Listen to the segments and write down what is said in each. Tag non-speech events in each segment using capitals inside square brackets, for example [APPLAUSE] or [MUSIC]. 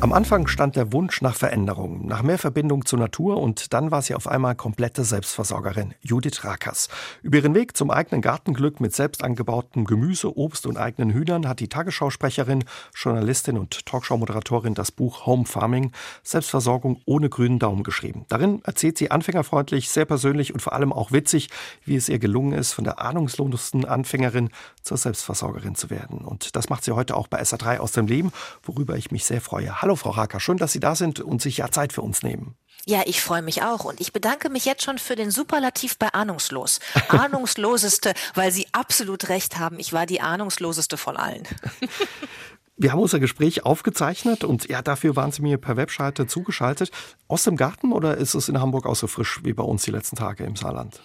Am Anfang stand der Wunsch nach Veränderung, nach mehr Verbindung zur Natur und dann war sie auf einmal komplette Selbstversorgerin, Judith Rakers. Über ihren Weg zum eigenen Gartenglück mit selbst angebautem Gemüse, Obst und eigenen Hühnern hat die Tagesschausprecherin, Journalistin und Talkshow-Moderatorin das Buch Home Farming, Selbstversorgung ohne grünen Daumen geschrieben. Darin erzählt sie anfängerfreundlich, sehr persönlich und vor allem auch witzig, wie es ihr gelungen ist, von der ahnungslosesten Anfängerin zur Selbstversorgerin zu werden. Und das macht sie heute auch bei SA3 aus dem Leben, worüber ich mich sehr freue. Hallo Frau Raker, schön, dass Sie da sind und sich ja Zeit für uns nehmen. Ja, ich freue mich auch und ich bedanke mich jetzt schon für den Superlativ bei ahnungslos. [LAUGHS] Ahnungsloseste, weil Sie absolut recht haben. Ich war die ahnungsloseste von allen. [LAUGHS] Wir haben unser Gespräch aufgezeichnet und ja, dafür waren Sie mir per Webseite zugeschaltet. Aus dem Garten oder ist es in Hamburg auch so frisch wie bei uns die letzten Tage im Saarland?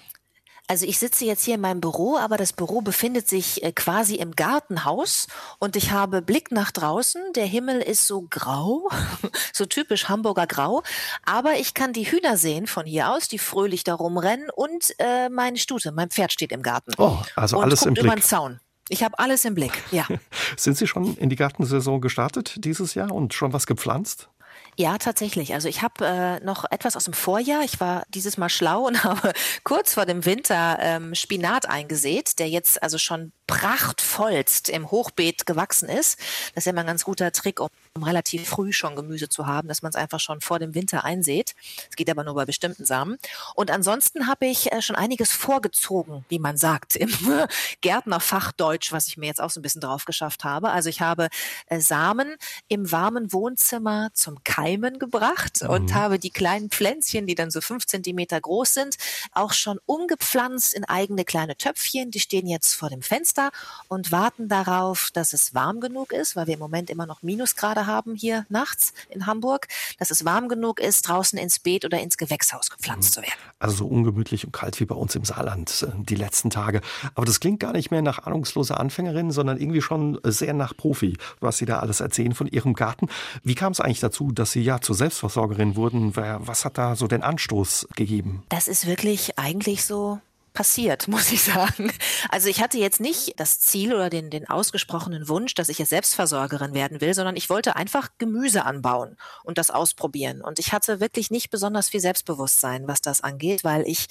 Also ich sitze jetzt hier in meinem Büro, aber das Büro befindet sich äh, quasi im Gartenhaus und ich habe Blick nach draußen. Der Himmel ist so grau, [LAUGHS] so typisch Hamburger Grau, aber ich kann die Hühner sehen von hier aus, die fröhlich da rumrennen und äh, meine Stute, mein Pferd steht im Garten. Oh, also und alles guckt im Blick. über den Zaun. Ich habe alles im Blick, ja. [LAUGHS] Sind Sie schon in die Gartensaison gestartet dieses Jahr und schon was gepflanzt? Ja, tatsächlich. Also ich habe äh, noch etwas aus dem Vorjahr. Ich war dieses Mal schlau und [LAUGHS] habe kurz vor dem Winter ähm, Spinat eingesät, der jetzt also schon prachtvollst im Hochbeet gewachsen ist. Das ist ja immer ein ganz guter Trick, um relativ früh schon Gemüse zu haben, dass man es einfach schon vor dem Winter einsät. Es geht aber nur bei bestimmten Samen. Und ansonsten habe ich äh, schon einiges vorgezogen, wie man sagt, im [LAUGHS] Gärtnerfachdeutsch, was ich mir jetzt auch so ein bisschen drauf geschafft habe. Also ich habe äh, Samen im warmen Wohnzimmer zum Keimen gebracht mhm. und habe die kleinen Pflänzchen, die dann so fünf Zentimeter groß sind, auch schon umgepflanzt in eigene kleine Töpfchen. Die stehen jetzt vor dem Fenster und warten darauf, dass es warm genug ist, weil wir im Moment immer noch Minusgrade haben hier nachts in Hamburg, dass es warm genug ist, draußen ins Beet oder ins Gewächshaus gepflanzt mhm. zu werden. Also so ungemütlich und kalt wie bei uns im Saarland äh, die letzten Tage. Aber das klingt gar nicht mehr nach ahnungsloser Anfängerin, sondern irgendwie schon sehr nach Profi, was Sie da alles erzählen von Ihrem Garten. Wie kam es eigentlich dazu, dass Sie ja zur Selbstversorgerin wurden? Was hat da so den Anstoß gegeben? Das ist wirklich eigentlich so passiert, [LAUGHS] muss ich sagen. Also ich hatte jetzt nicht das Ziel oder den, den ausgesprochenen Wunsch, dass ich jetzt Selbstversorgerin werden will, sondern ich wollte einfach Gemüse anbauen und das ausprobieren. Und ich hatte wirklich nicht besonders viel Selbstbewusstsein, was das angeht, weil ich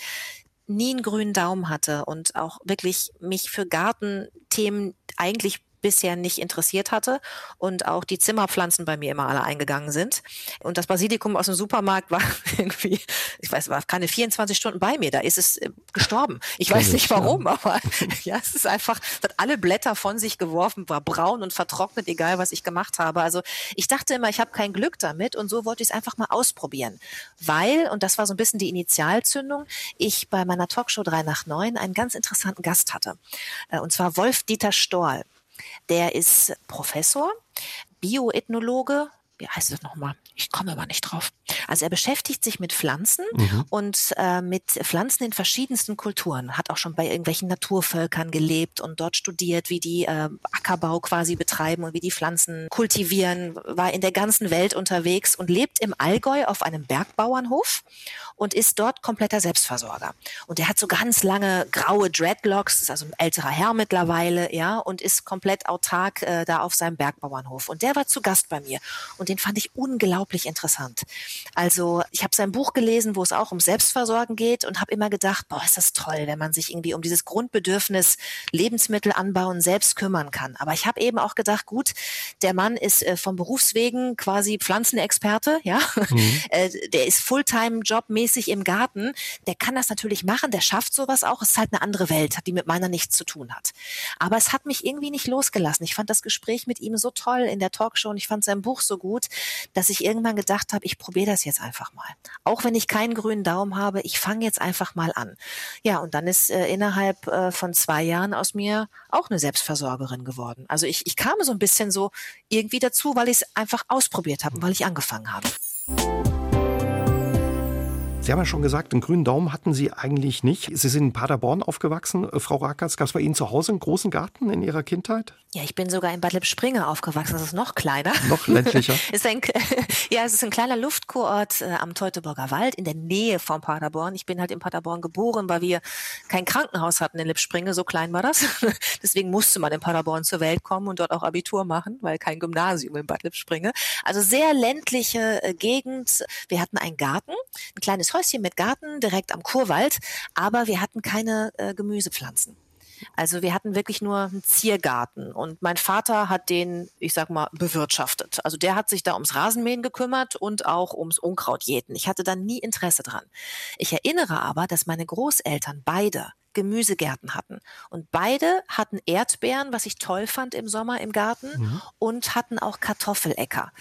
nie einen grünen Daumen hatte und auch wirklich mich für Gartenthemen eigentlich bisher nicht interessiert hatte und auch die Zimmerpflanzen bei mir immer alle eingegangen sind. Und das Basilikum aus dem Supermarkt war [LAUGHS] irgendwie, ich weiß, war keine 24 Stunden bei mir, da ist es äh, gestorben. Ich weiß nicht warum, aber [LAUGHS] ja, es ist einfach, es hat alle Blätter von sich geworfen, war braun und vertrocknet, egal was ich gemacht habe. Also ich dachte immer, ich habe kein Glück damit und so wollte ich es einfach mal ausprobieren. Weil, und das war so ein bisschen die Initialzündung, ich bei meiner Talkshow 3 nach 9 einen ganz interessanten Gast hatte. Äh, und zwar Wolf-Dieter Storl. Der ist Professor, Bioethnologe, wie heißt das nochmal? Ich komme aber nicht drauf. Also er beschäftigt sich mit Pflanzen mhm. und äh, mit Pflanzen in verschiedensten Kulturen. Hat auch schon bei irgendwelchen Naturvölkern gelebt und dort studiert, wie die äh, Ackerbau quasi betreiben und wie die Pflanzen kultivieren. War in der ganzen Welt unterwegs und lebt im Allgäu auf einem Bergbauernhof und ist dort kompletter Selbstversorger. Und er hat so ganz lange graue Dreadlocks, ist also ein älterer Herr mittlerweile, ja, und ist komplett autark äh, da auf seinem Bergbauernhof. Und der war zu Gast bei mir und den fand ich unglaublich interessant. Also ich habe sein Buch gelesen, wo es auch um Selbstversorgen geht und habe immer gedacht, boah, ist das toll, wenn man sich irgendwie um dieses Grundbedürfnis Lebensmittel anbauen selbst kümmern kann. Aber ich habe eben auch gedacht, gut, der Mann ist äh, vom Berufswegen quasi Pflanzenexperte, ja, mhm. [LAUGHS] äh, der ist Fulltime-Jobmäßig regelmäßig im Garten, der kann das natürlich machen, der schafft sowas auch. Es ist halt eine andere Welt, die mit meiner nichts zu tun hat. Aber es hat mich irgendwie nicht losgelassen. Ich fand das Gespräch mit ihm so toll in der Talkshow und ich fand sein Buch so gut, dass ich irgendwann gedacht habe, ich probiere das jetzt einfach mal. Auch wenn ich keinen grünen Daumen habe, ich fange jetzt einfach mal an. Ja, und dann ist äh, innerhalb äh, von zwei Jahren aus mir auch eine Selbstversorgerin geworden. Also ich, ich kam so ein bisschen so irgendwie dazu, weil ich es einfach ausprobiert habe, weil ich angefangen habe. Sie haben ja schon gesagt, einen grünen Daumen hatten Sie eigentlich nicht. Sie sind in Paderborn aufgewachsen, äh, Frau Rackers. Gab es bei Ihnen zu Hause einen großen Garten in Ihrer Kindheit? Ja, ich bin sogar in Bad Lippspringe aufgewachsen. Das ist noch kleiner. Noch ländlicher? [LAUGHS] ist ein, [LAUGHS] ja, es ist ein kleiner Luftkurort äh, am Teutoburger Wald in der Nähe von Paderborn. Ich bin halt in Paderborn geboren, weil wir kein Krankenhaus hatten in Lippspringe. So klein war das. [LAUGHS] Deswegen musste man in Paderborn zur Welt kommen und dort auch Abitur machen, weil kein Gymnasium in Bad Lippspringe. Also sehr ländliche äh, Gegend. Wir hatten einen Garten, ein kleines Häuschen mit Garten direkt am Kurwald, aber wir hatten keine äh, Gemüsepflanzen. Also wir hatten wirklich nur einen Ziergarten und mein Vater hat den, ich sag mal, bewirtschaftet. Also der hat sich da ums Rasenmähen gekümmert und auch ums Unkrautjäten. Ich hatte da nie Interesse dran. Ich erinnere aber, dass meine Großeltern beide Gemüsegärten hatten. Und beide hatten Erdbeeren, was ich toll fand im Sommer im Garten, mhm. und hatten auch Kartoffelecker.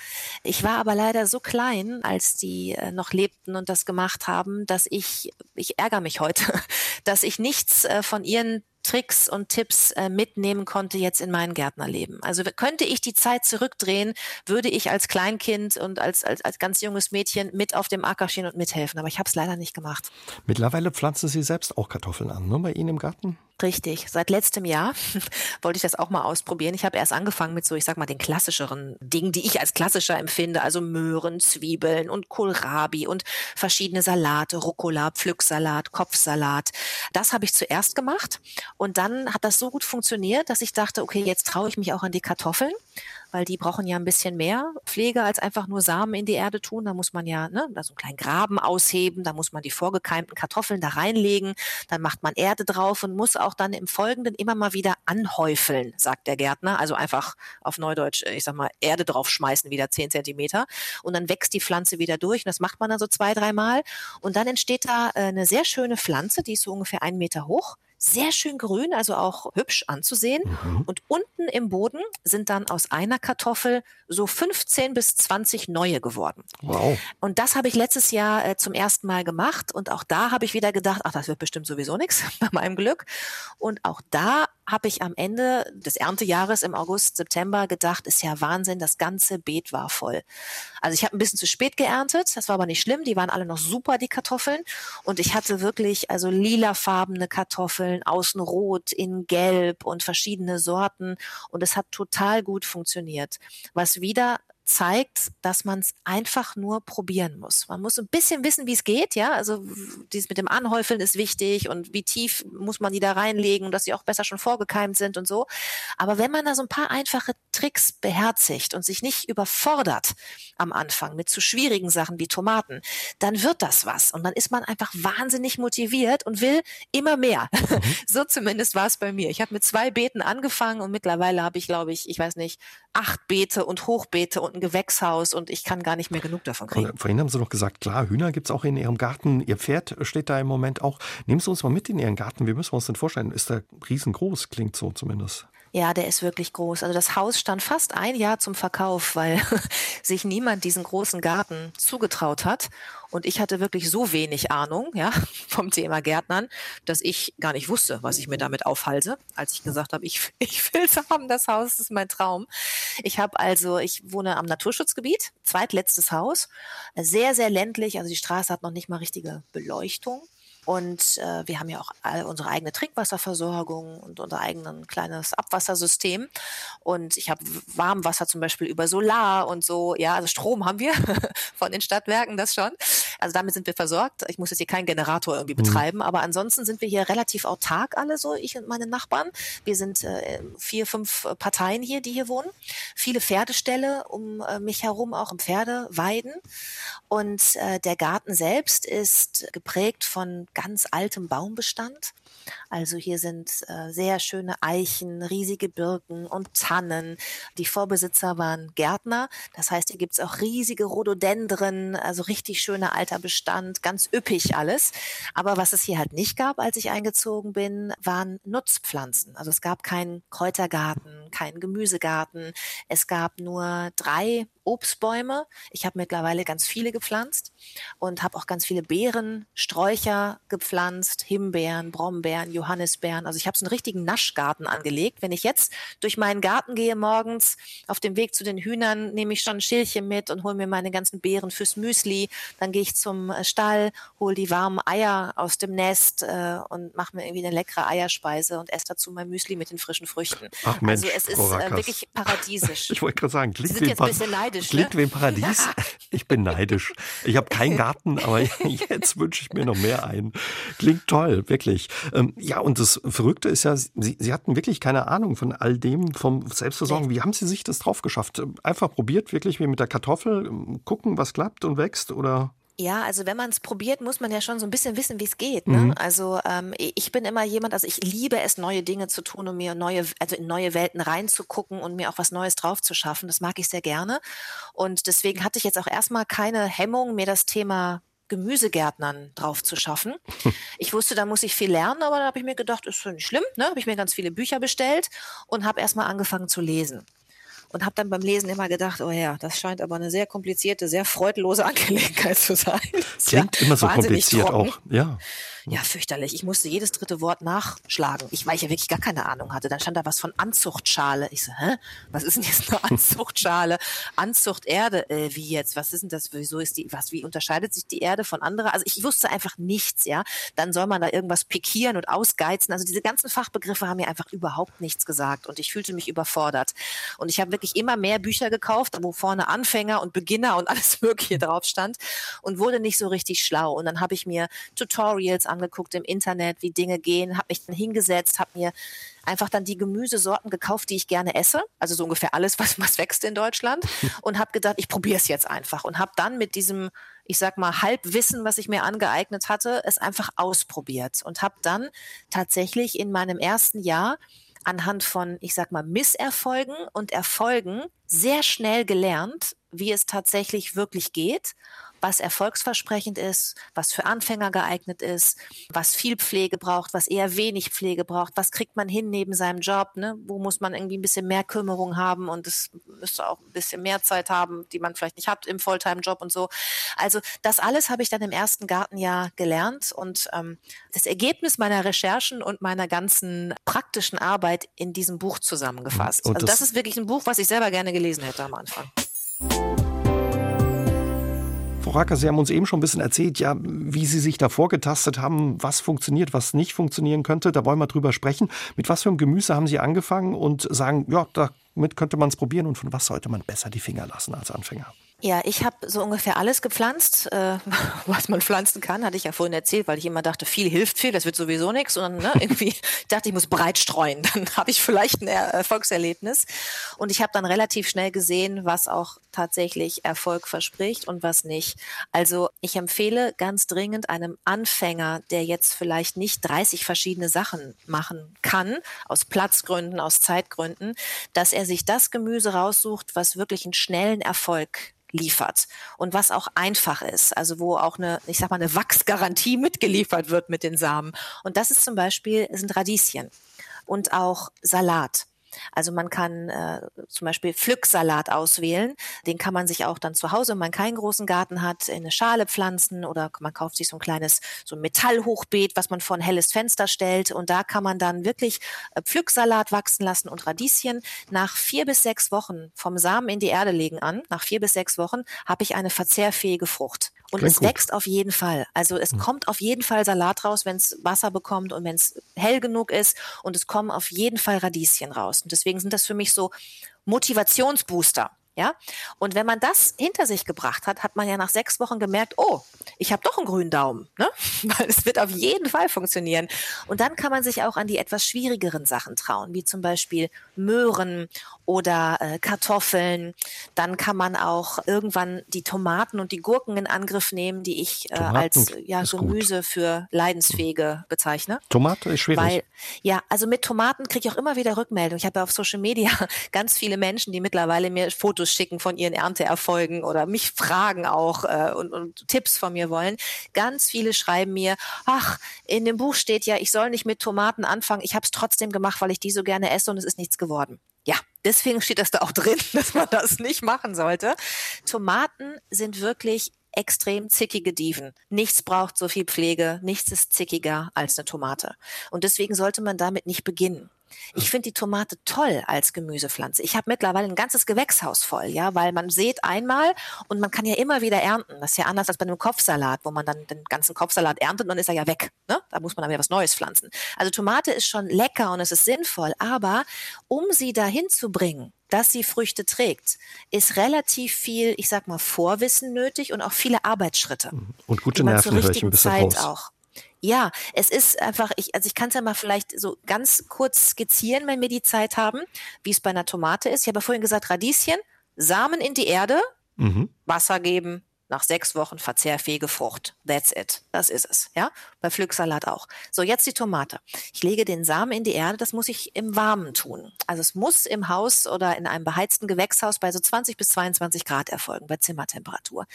Ich war aber leider so klein, als die äh, noch lebten und das gemacht haben, dass ich, ich ärgere mich heute, [LAUGHS] dass ich nichts äh, von ihren Tricks und Tipps äh, mitnehmen konnte jetzt in mein Gärtnerleben. Also könnte ich die Zeit zurückdrehen, würde ich als Kleinkind und als, als, als ganz junges Mädchen mit auf dem Acker stehen und mithelfen. Aber ich habe es leider nicht gemacht. Mittlerweile pflanzen Sie selbst auch Kartoffeln an, ne, bei Ihnen im Garten? Richtig. Seit letztem Jahr [LAUGHS] wollte ich das auch mal ausprobieren. Ich habe erst angefangen mit so, ich sag mal, den klassischeren Dingen, die ich als klassischer empfinde, also Möhren, Zwiebeln und Kohlrabi und verschiedene Salate, Rucola, Pflücksalat, Kopfsalat. Das habe ich zuerst gemacht und dann hat das so gut funktioniert, dass ich dachte, okay, jetzt traue ich mich auch an die Kartoffeln weil die brauchen ja ein bisschen mehr Pflege als einfach nur Samen in die Erde tun. Da muss man ja ne, da so einen kleinen Graben ausheben, da muss man die vorgekeimten Kartoffeln da reinlegen, dann macht man Erde drauf und muss auch dann im Folgenden immer mal wieder anhäufeln, sagt der Gärtner. Also einfach auf Neudeutsch, ich sag mal, Erde draufschmeißen, wieder zehn Zentimeter. Und dann wächst die Pflanze wieder durch. Und das macht man dann so zwei, dreimal. Und dann entsteht da äh, eine sehr schöne Pflanze, die ist so ungefähr einen Meter hoch sehr schön grün, also auch hübsch anzusehen. Mhm. Und unten im Boden sind dann aus einer Kartoffel so 15 bis 20 neue geworden. Wow. Und das habe ich letztes Jahr äh, zum ersten Mal gemacht. Und auch da habe ich wieder gedacht, ach, das wird bestimmt sowieso nichts [LAUGHS] bei meinem Glück. Und auch da habe ich am Ende des Erntejahres im August, September gedacht, ist ja Wahnsinn, das ganze Beet war voll. Also ich habe ein bisschen zu spät geerntet, das war aber nicht schlimm, die waren alle noch super, die Kartoffeln. Und ich hatte wirklich also lilafarbene Kartoffeln, außen rot, in gelb und verschiedene Sorten. Und es hat total gut funktioniert. Was wieder zeigt, dass man es einfach nur probieren muss. Man muss ein bisschen wissen, wie es geht, ja. Also dieses mit dem Anhäufeln ist wichtig und wie tief muss man die da reinlegen, dass sie auch besser schon vorgekeimt sind und so. Aber wenn man da so ein paar einfache Tricks beherzigt und sich nicht überfordert am Anfang mit zu schwierigen Sachen wie Tomaten, dann wird das was. Und dann ist man einfach wahnsinnig motiviert und will immer mehr. Mhm. [LAUGHS] so zumindest war es bei mir. Ich habe mit zwei Beeten angefangen und mittlerweile habe ich, glaube ich, ich weiß nicht, acht Beete und Hochbeete und ein Gewächshaus und ich kann gar nicht mehr genug davon kriegen. Vorhin haben Sie noch gesagt, klar, Hühner gibt es auch in Ihrem Garten. Ihr Pferd steht da im Moment auch. Nehmen Sie uns mal mit in Ihren Garten. Wie müssen wir uns denn vorstellen? Ist der riesengroß? Klingt so zumindest. Ja, der ist wirklich groß. Also das Haus stand fast ein Jahr zum Verkauf, weil [LAUGHS] sich niemand diesen großen Garten zugetraut hat. Und ich hatte wirklich so wenig Ahnung, ja, [LAUGHS] vom Thema Gärtnern, dass ich gar nicht wusste, was ich mir damit aufhalte, als ich gesagt habe, ich, [LAUGHS] ich will es haben, das Haus, ist mein Traum. Ich habe also, ich wohne am Naturschutzgebiet, zweitletztes Haus, sehr, sehr ländlich, also die Straße hat noch nicht mal richtige Beleuchtung. Und äh, wir haben ja auch all unsere eigene Trinkwasserversorgung und unser eigenes kleines Abwassersystem. Und ich habe Warmwasser zum Beispiel über Solar und so. Ja, also Strom haben wir [LAUGHS] von den Stadtwerken, das schon. Also damit sind wir versorgt. Ich muss jetzt hier keinen Generator irgendwie mhm. betreiben, mhm. aber ansonsten sind wir hier relativ autark alle so, ich und meine Nachbarn. Wir sind äh, vier, fünf Parteien hier, die hier wohnen. Viele Pferdeställe um äh, mich herum, auch im Pferdeweiden. Und äh, der Garten selbst ist geprägt von ganz altem Baumbestand. Also hier sind äh, sehr schöne Eichen, riesige Birken und Tannen. Die Vorbesitzer waren Gärtner. Das heißt, hier gibt's auch riesige Rhododendren, also richtig schöner alter Bestand, ganz üppig alles. Aber was es hier halt nicht gab, als ich eingezogen bin, waren Nutzpflanzen. Also es gab keinen Kräutergarten, keinen Gemüsegarten. Es gab nur drei Obstbäume. Ich habe mittlerweile ganz viele gepflanzt und habe auch ganz viele Beeren, Sträucher, gepflanzt, Himbeeren, Brombeeren, Johannisbeeren. Also ich habe so einen richtigen Naschgarten angelegt. Wenn ich jetzt durch meinen Garten gehe morgens, auf dem Weg zu den Hühnern, nehme ich schon ein Schälchen mit und hole mir meine ganzen Beeren fürs Müsli. Dann gehe ich zum äh, Stall, hole die warmen Eier aus dem Nest äh, und mache mir irgendwie eine leckere Eierspeise und esse dazu mein Müsli mit den frischen Früchten. Ach Mensch, also es ist äh, wirklich paradiesisch. [LAUGHS] Ich wollte gerade sagen, klingt Sie sind jetzt ein bisschen neidisch. Klingt ne? wie ein Paradies. [LAUGHS] Ich bin neidisch. Ich habe keinen Garten, aber [LAUGHS] jetzt wünsche ich mir noch mehr ein. Klingt toll, wirklich. Ähm, ja, und das Verrückte ist ja, Sie, Sie hatten wirklich keine Ahnung von all dem, vom Selbstversorgen. Wie haben Sie sich das drauf geschafft? Einfach probiert, wirklich wie mit der Kartoffel, gucken, was klappt und wächst oder? Ja, also wenn man es probiert, muss man ja schon so ein bisschen wissen, wie es geht. Ne? Mhm. Also ähm, ich bin immer jemand, also ich liebe es, neue Dinge zu tun und mir neue, also in neue Welten reinzugucken und mir auch was Neues drauf zu schaffen. Das mag ich sehr gerne. Und deswegen hatte ich jetzt auch erstmal keine Hemmung, mir das Thema Gemüsegärtnern drauf zu schaffen. Ich wusste, da muss ich viel lernen, aber da habe ich mir gedacht, ist nicht schlimm. Ne? Habe ich mir ganz viele Bücher bestellt und habe erstmal angefangen zu lesen und habe dann beim Lesen immer gedacht, oh ja, das scheint aber eine sehr komplizierte, sehr freudlose Angelegenheit zu sein. Klingt ja immer so kompliziert trocken. auch, ja. Ja, fürchterlich. Ich musste jedes dritte Wort nachschlagen. Ich, weil ich ja wirklich gar keine Ahnung hatte. Dann stand da was von Anzuchtschale. Ich so, hä? Was ist denn jetzt eine [LAUGHS] Anzuchtschale? Anzuchterde, äh, wie jetzt? Was ist denn das? Wieso ist die, was, wie unterscheidet sich die Erde von anderer? Also ich wusste einfach nichts, ja. Dann soll man da irgendwas pikieren und ausgeizen. Also diese ganzen Fachbegriffe haben mir einfach überhaupt nichts gesagt und ich fühlte mich überfordert. Und ich habe wirklich immer mehr Bücher gekauft, wo vorne Anfänger und Beginner und [LAUGHS] alles Mögliche drauf stand und wurde nicht so richtig schlau. Und dann habe ich mir Tutorials angeguckt im Internet, wie Dinge gehen, habe mich dann hingesetzt, habe mir einfach dann die Gemüsesorten gekauft, die ich gerne esse, also so ungefähr alles, [LAUGHS] was, was wächst in Deutschland. [LAUGHS] Und habe gedacht, ich probiere es jetzt einfach. Und habe dann mit diesem, ich sag mal, Halbwissen, was ich mir angeeignet hatte, es einfach ausprobiert. Und habe dann tatsächlich in meinem ersten Jahr anhand von, ich sag mal, Misserfolgen und Erfolgen sehr schnell gelernt, wie es tatsächlich wirklich geht was erfolgsversprechend ist, was für Anfänger geeignet ist, was viel Pflege braucht, was eher wenig Pflege braucht, was kriegt man hin neben seinem Job, ne? wo muss man irgendwie ein bisschen mehr Kümmerung haben und es müsste auch ein bisschen mehr Zeit haben, die man vielleicht nicht hat im Fulltime-Job und so. Also das alles habe ich dann im ersten Gartenjahr gelernt und ähm, das Ergebnis meiner Recherchen und meiner ganzen praktischen Arbeit in diesem Buch zusammengefasst. also das, das ist wirklich ein Buch, was ich selber gerne gelesen hätte am Anfang. Frau Racker, Sie haben uns eben schon ein bisschen erzählt, ja, wie Sie sich da vorgetastet haben, was funktioniert, was nicht funktionieren könnte. Da wollen wir drüber sprechen. Mit was für einem Gemüse haben Sie angefangen und sagen, ja, damit könnte man es probieren und von was sollte man besser die Finger lassen als Anfänger? Ja, ich habe so ungefähr alles gepflanzt, äh, [LAUGHS] was man pflanzen kann, hatte ich ja vorhin erzählt, weil ich immer dachte, viel hilft viel, das wird sowieso nichts. Und ne, [LAUGHS] irgendwie dachte ich, muss breit streuen, [LAUGHS] dann habe ich vielleicht ein Erfolgserlebnis. Und ich habe dann relativ schnell gesehen, was auch tatsächlich Erfolg verspricht und was nicht. Also ich empfehle ganz dringend einem Anfänger, der jetzt vielleicht nicht 30 verschiedene Sachen machen kann, aus Platzgründen, aus Zeitgründen, dass er sich das Gemüse raussucht, was wirklich einen schnellen Erfolg liefert und was auch einfach ist, also wo auch eine, ich sag mal, eine Wachsgarantie [LAUGHS] mitgeliefert wird mit den Samen. Und das ist zum Beispiel, sind Radieschen und auch Salat. Also man kann äh, zum Beispiel Pflücksalat auswählen. Den kann man sich auch dann zu Hause, wenn man keinen großen Garten hat, in eine Schale pflanzen oder man kauft sich so ein kleines so ein Metallhochbeet, was man vor ein helles Fenster stellt. Und da kann man dann wirklich äh, Pflücksalat wachsen lassen und Radieschen. Nach vier bis sechs Wochen vom Samen in die Erde legen an, nach vier bis sechs Wochen habe ich eine verzehrfähige Frucht. Und Klingt es gut. wächst auf jeden Fall. Also es mhm. kommt auf jeden Fall Salat raus, wenn es Wasser bekommt und wenn es hell genug ist. Und es kommen auf jeden Fall Radieschen raus. Und deswegen sind das für mich so Motivationsbooster. Ja, und wenn man das hinter sich gebracht hat, hat man ja nach sechs Wochen gemerkt, oh, ich habe doch einen grünen Daumen, ne? [LAUGHS] Weil es wird auf jeden Fall funktionieren. Und dann kann man sich auch an die etwas schwierigeren Sachen trauen, wie zum Beispiel Möhren oder äh, Kartoffeln. Dann kann man auch irgendwann die Tomaten und die Gurken in Angriff nehmen, die ich äh, als ja, Gemüse gut. für Leidensfähige bezeichne. Tomate ist schwierig. Weil, ja, also mit Tomaten kriege ich auch immer wieder Rückmeldung. Ich habe ja auf Social Media [LAUGHS] ganz viele Menschen, die mittlerweile mir Fotos schicken von ihren Ernteerfolgen oder mich fragen auch äh, und, und Tipps von mir wollen. Ganz viele schreiben mir, ach, in dem Buch steht ja, ich soll nicht mit Tomaten anfangen. Ich habe es trotzdem gemacht, weil ich die so gerne esse und es ist nichts geworden. Ja, deswegen steht das da auch drin, [LAUGHS] dass man das nicht machen sollte. Tomaten sind wirklich extrem zickige Dieven. Nichts braucht so viel Pflege, nichts ist zickiger als eine Tomate. Und deswegen sollte man damit nicht beginnen. Ich finde die Tomate toll als Gemüsepflanze. Ich habe mittlerweile ein ganzes Gewächshaus voll, ja, weil man sät einmal und man kann ja immer wieder ernten. Das ist ja anders als bei einem Kopfsalat, wo man dann den ganzen Kopfsalat erntet und dann ist er ja weg. Ne? Da muss man dann wieder was Neues pflanzen. Also Tomate ist schon lecker und es ist sinnvoll, aber um sie dahin zu bringen, dass sie Früchte trägt, ist relativ viel, ich sag mal, Vorwissen nötig und auch viele Arbeitsschritte. Und gute Nerven höre ich ein bisschen Zeit raus. auch. Ja, es ist einfach, ich, also ich kann es ja mal vielleicht so ganz kurz skizzieren, wenn wir die Zeit haben, wie es bei einer Tomate ist. Ich habe ja vorhin gesagt, Radieschen, Samen in die Erde, Mhm. Wasser geben, nach sechs Wochen verzehrfähige Frucht. That's it. Das ist es. Ja, bei Pflücksalat auch. So, jetzt die Tomate. Ich lege den Samen in die Erde. Das muss ich im Warmen tun. Also es muss im Haus oder in einem beheizten Gewächshaus bei so 20 bis 22 Grad erfolgen, bei Zimmertemperatur.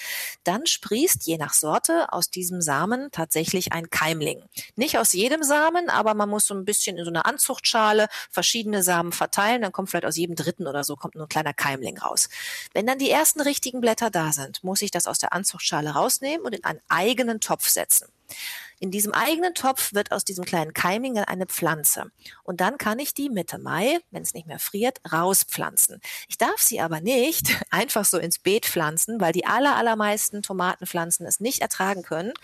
Dann sprießt je nach Sorte aus diesem Samen tatsächlich ein Keimling. Nicht aus jedem Samen, aber man muss so ein bisschen in so einer Anzuchtschale verschiedene Samen verteilen. Dann kommt vielleicht aus jedem dritten oder so kommt nur ein kleiner Keimling raus. Wenn dann die ersten richtigen Blätter da sind, muss ich das aus der Anzuchtschale rausnehmen und in einen eigenen Topf setzen. In diesem eigenen Topf wird aus diesem kleinen Keimling dann eine Pflanze. Und dann kann ich die Mitte Mai, wenn es nicht mehr friert, rauspflanzen. Ich darf sie aber nicht [LAUGHS] einfach so ins Beet pflanzen, weil die aller, allermeisten Tomatenpflanzen es nicht ertragen können,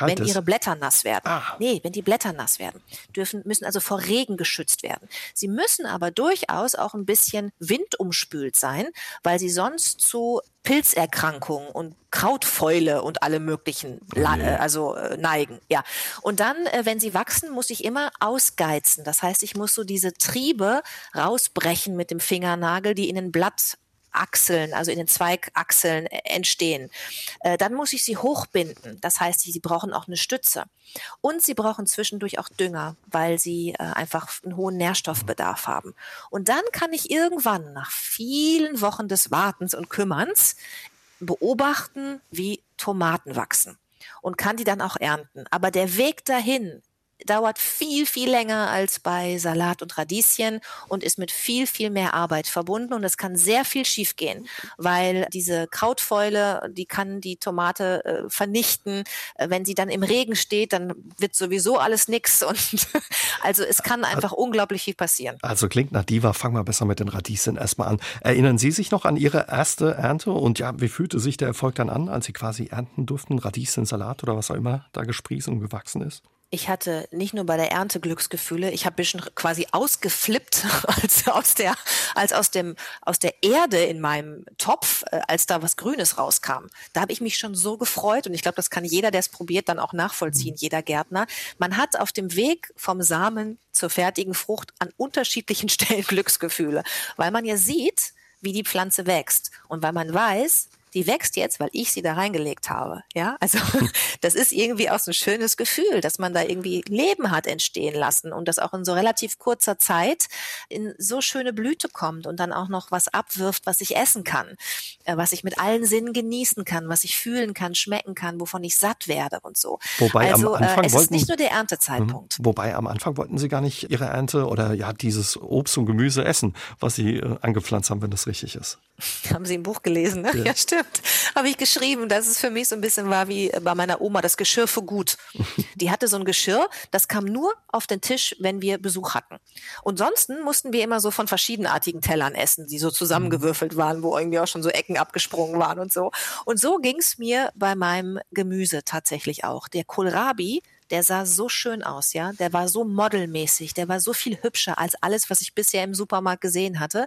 wenn ist. ihre Blätter nass werden. Ah. Nee, wenn die Blätter nass werden, dürfen, müssen also vor Regen geschützt werden. Sie müssen aber durchaus auch ein bisschen windumspült sein, weil sie sonst zu Pilzerkrankungen und Krautfäule und alle möglichen la- je. äh, also äh, neigen. Ja. Und dann, äh, wenn sie wachsen, muss ich immer ausgeizen. Das heißt, ich muss so diese Triebe rausbrechen mit dem Fingernagel, die in den Blatt Achseln, also in den Zweigachseln äh, entstehen. Äh, dann muss ich sie hochbinden. Das heißt, sie brauchen auch eine Stütze. Und sie brauchen zwischendurch auch Dünger, weil sie äh, einfach einen hohen Nährstoffbedarf haben. Und dann kann ich irgendwann nach vielen Wochen des Wartens und Kümmerns beobachten, wie Tomaten wachsen und kann die dann auch ernten. Aber der Weg dahin dauert viel, viel länger als bei Salat und Radieschen und ist mit viel, viel mehr Arbeit verbunden und es kann sehr viel schiefgehen, weil diese Krautfäule, die kann die Tomate äh, vernichten. Äh, wenn sie dann im Regen steht, dann wird sowieso alles nix [LAUGHS] und also es kann einfach unglaublich viel passieren. Also klingt nach Diva. Fangen wir besser mit den Radieschen erstmal an. Erinnern Sie sich noch an Ihre erste Ernte? Und ja, wie fühlte sich der Erfolg dann an, als Sie quasi ernten durften? Radieschen, Salat oder was auch immer da gesprießt und gewachsen ist? Ich hatte nicht nur bei der Ernte Glücksgefühle, ich habe bisschen quasi ausgeflippt, [LAUGHS] als aus der, als aus dem, aus der Erde in meinem Topf, äh, als da was Grünes rauskam. Da habe ich mich schon so gefreut und ich glaube, das kann jeder, der es probiert, dann auch nachvollziehen, jeder Gärtner. Man hat auf dem Weg vom Samen zur fertigen Frucht an unterschiedlichen [LAUGHS] Stellen Glücksgefühle, weil man ja sieht, wie die Pflanze wächst und weil man weiß, die wächst jetzt, weil ich sie da reingelegt habe. Ja, also [LAUGHS] das ist irgendwie auch so ein schönes Gefühl, dass man da irgendwie Leben hat entstehen lassen und das auch in so relativ kurzer Zeit in so schöne Blüte kommt und dann auch noch was abwirft, was ich essen kann, äh, was ich mit allen Sinnen genießen kann, was ich fühlen kann, schmecken kann, wovon ich satt werde und so. Wobei am also Anfang äh, es ist wollten- nicht nur der Erntezeitpunkt. Wobei am Anfang wollten Sie gar nicht Ihre Ernte oder ja dieses Obst und Gemüse essen, was Sie äh, angepflanzt haben, wenn das richtig ist. [LAUGHS] Haben Sie ein Buch gelesen? Ne? Ja. stimmt. Habe ich geschrieben, dass es für mich so ein bisschen war wie bei meiner Oma, das Geschirr für gut. [LAUGHS] Die hatte so ein Geschirr, das kam nur auf den Tisch, wenn wir Besuch hatten. Und sonst mussten wir immer so von verschiedenartigen Tellern essen, die so zusammengewürfelt waren, wo irgendwie auch schon so Ecken abgesprungen waren und so. Und so ging es mir bei meinem Gemüse tatsächlich auch. Der Kohlrabi, der sah so schön aus, ja. Der war so modelmäßig, der war so viel hübscher als alles, was ich bisher im Supermarkt gesehen hatte,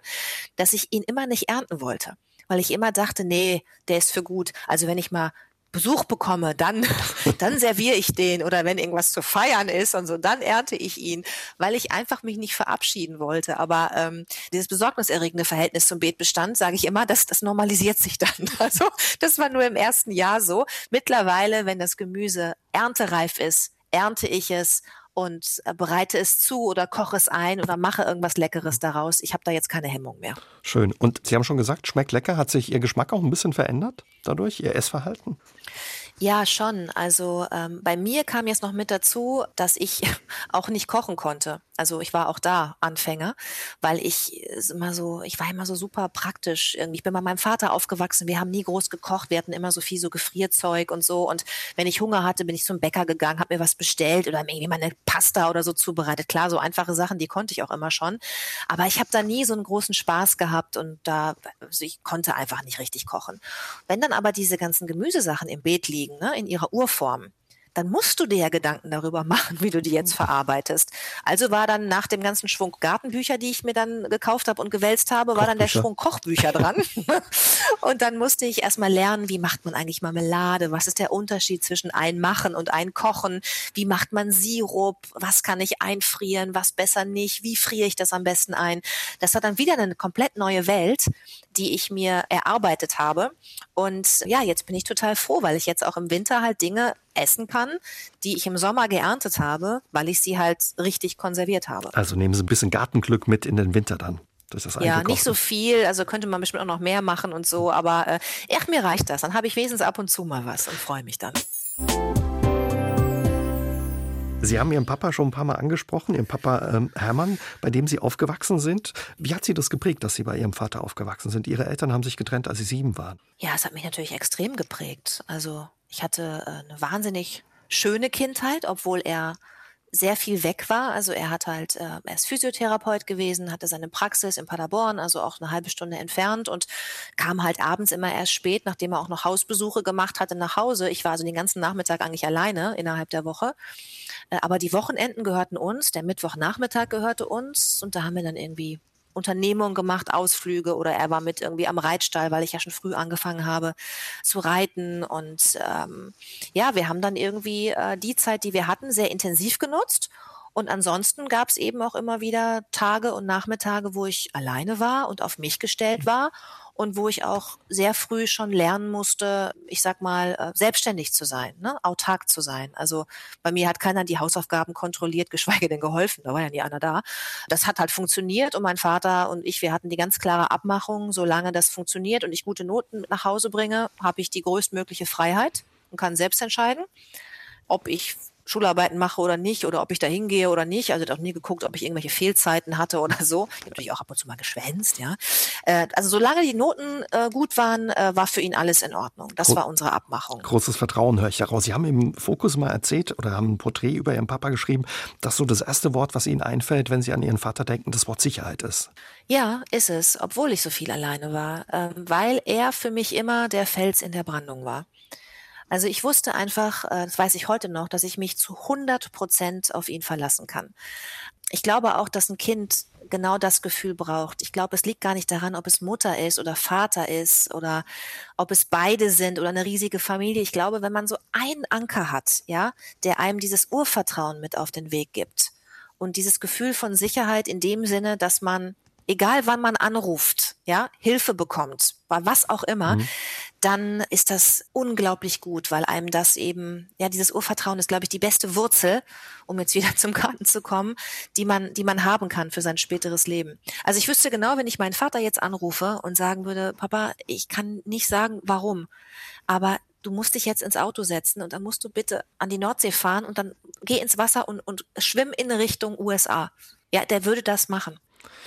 dass ich ihn immer nicht ernten wollte. Weil ich immer dachte, nee, der ist für gut. Also wenn ich mal Besuch bekomme, dann, [LAUGHS] dann serviere ich den oder wenn irgendwas zu feiern ist und so, dann ernte ich ihn, weil ich einfach mich nicht verabschieden wollte. Aber ähm, dieses besorgniserregende Verhältnis zum Beet bestand, sage ich immer, das, das normalisiert sich dann. [LAUGHS] Also das war nur im ersten Jahr so. Mittlerweile, wenn das Gemüse erntereif ist, ernte ich es und äh, bereite es zu oder koche es ein oder mache irgendwas Leckeres daraus. Ich habe da jetzt keine Hemmung mehr. Schön. Und Sie haben schon gesagt, schmeckt lecker. Hat sich Ihr Geschmack auch ein bisschen verändert dadurch, Ihr Essverhalten? Ja, schon. Also ähm, bei mir kam jetzt noch mit dazu, dass ich [LAUGHS] auch nicht kochen konnte. Also ich war auch da Anfänger, weil ich immer so, ich war immer so super praktisch irgendwie. Ich bin bei meinem Vater aufgewachsen. Wir haben nie groß gekocht. Wir hatten immer so viel so Gefrierzeug und so. Und wenn ich Hunger hatte, bin ich zum Bäcker gegangen, habe mir was bestellt oder irgendwie mal eine Pasta oder so zubereitet. Klar, so einfache Sachen, die konnte ich auch immer schon. Aber ich habe da nie so einen großen Spaß gehabt und da, also ich konnte einfach nicht richtig kochen. Wenn dann aber diese ganzen Gemüsesachen im Beet liegen, ne, in ihrer Urform, dann musst du dir ja Gedanken darüber machen, wie du die jetzt verarbeitest. Also war dann nach dem ganzen Schwung Gartenbücher, die ich mir dann gekauft habe und gewälzt habe, war dann der Schwung Kochbücher dran. [LAUGHS] und dann musste ich erstmal lernen, wie macht man eigentlich Marmelade? Was ist der Unterschied zwischen Einmachen und Einkochen? Wie macht man Sirup? Was kann ich einfrieren? Was besser nicht? Wie friere ich das am besten ein? Das war dann wieder eine komplett neue Welt, die ich mir erarbeitet habe. Und ja, jetzt bin ich total froh, weil ich jetzt auch im Winter halt Dinge essen kann, die ich im Sommer geerntet habe, weil ich sie halt richtig konserviert habe. Also nehmen Sie ein bisschen Gartenglück mit in den Winter dann. Das ist ja, nicht so viel, also könnte man bestimmt auch noch mehr machen und so, aber äh, ach, mir reicht das. Dann habe ich wenigstens ab und zu mal was und freue mich dann. Sie haben Ihren Papa schon ein paar Mal angesprochen, Ihren Papa ähm, Hermann, bei dem Sie aufgewachsen sind. Wie hat Sie das geprägt, dass Sie bei Ihrem Vater aufgewachsen sind? Ihre Eltern haben sich getrennt, als Sie sieben waren. Ja, es hat mich natürlich extrem geprägt. Also ich hatte äh, eine wahnsinnig schöne Kindheit, obwohl er sehr viel weg war. Also er hat halt, äh, er ist Physiotherapeut gewesen, hatte seine Praxis in Paderborn, also auch eine halbe Stunde entfernt und kam halt abends immer erst spät, nachdem er auch noch Hausbesuche gemacht hatte, nach Hause. Ich war also den ganzen Nachmittag eigentlich alleine innerhalb der Woche. Äh, aber die Wochenenden gehörten uns, der Mittwochnachmittag gehörte uns und da haben wir dann irgendwie Unternehmungen gemacht, Ausflüge oder er war mit irgendwie am Reitstall, weil ich ja schon früh angefangen habe zu reiten. Und ähm, ja, wir haben dann irgendwie äh, die Zeit, die wir hatten, sehr intensiv genutzt. Und ansonsten gab es eben auch immer wieder Tage und Nachmittage, wo ich alleine war und auf mich gestellt war und wo ich auch sehr früh schon lernen musste, ich sag mal, äh, selbstständig zu sein, ne? autark zu sein. Also bei mir hat keiner die Hausaufgaben kontrolliert, geschweige denn geholfen, da war ja nie einer da. Das hat halt funktioniert und mein Vater und ich, wir hatten die ganz klare Abmachung, solange das funktioniert und ich gute Noten nach Hause bringe, habe ich die größtmögliche Freiheit und kann selbst entscheiden, ob ich Schularbeiten mache oder nicht oder ob ich da hingehe oder nicht. Also auch nie geguckt, ob ich irgendwelche Fehlzeiten hatte oder so. Ich habe natürlich auch ab und zu mal geschwänzt, ja. Äh, also solange die Noten äh, gut waren, äh, war für ihn alles in Ordnung. Das Gro war unsere Abmachung. Großes Vertrauen höre ich daraus. Sie haben im Fokus mal erzählt oder haben ein Porträt über Ihren Papa geschrieben, dass so das erste Wort, was Ihnen einfällt, wenn Sie an Ihren Vater denken, das Wort Sicherheit ist. Ja, ist es, obwohl ich so viel alleine war, ähm, weil er für mich immer der Fels in der Brandung war. Also ich wusste einfach, äh, das weiß ich heute noch, dass ich mich zu 100 Prozent auf ihn verlassen kann. Ich glaube auch, dass ein Kind genau das Gefühl braucht. Ich glaube, es liegt gar nicht daran, ob es Mutter ist oder Vater ist oder ob es beide sind oder eine riesige Familie. Ich glaube, wenn man so einen Anker hat, ja, der einem dieses Urvertrauen mit auf den Weg gibt und dieses Gefühl von Sicherheit in dem Sinne, dass man egal wann man anruft, ja, Hilfe bekommt, was auch immer, mhm. dann ist das unglaublich gut, weil einem das eben, ja, dieses Urvertrauen ist, glaube ich, die beste Wurzel, um jetzt wieder [LAUGHS] zum Garten zu kommen, die man, die man haben kann für sein späteres Leben. Also ich wüsste genau, wenn ich meinen Vater jetzt anrufe und sagen würde, Papa, ich kann nicht sagen, warum, aber du musst dich jetzt ins Auto setzen und dann musst du bitte an die Nordsee fahren und dann geh ins Wasser und, und schwimm in Richtung USA. Ja, der würde das machen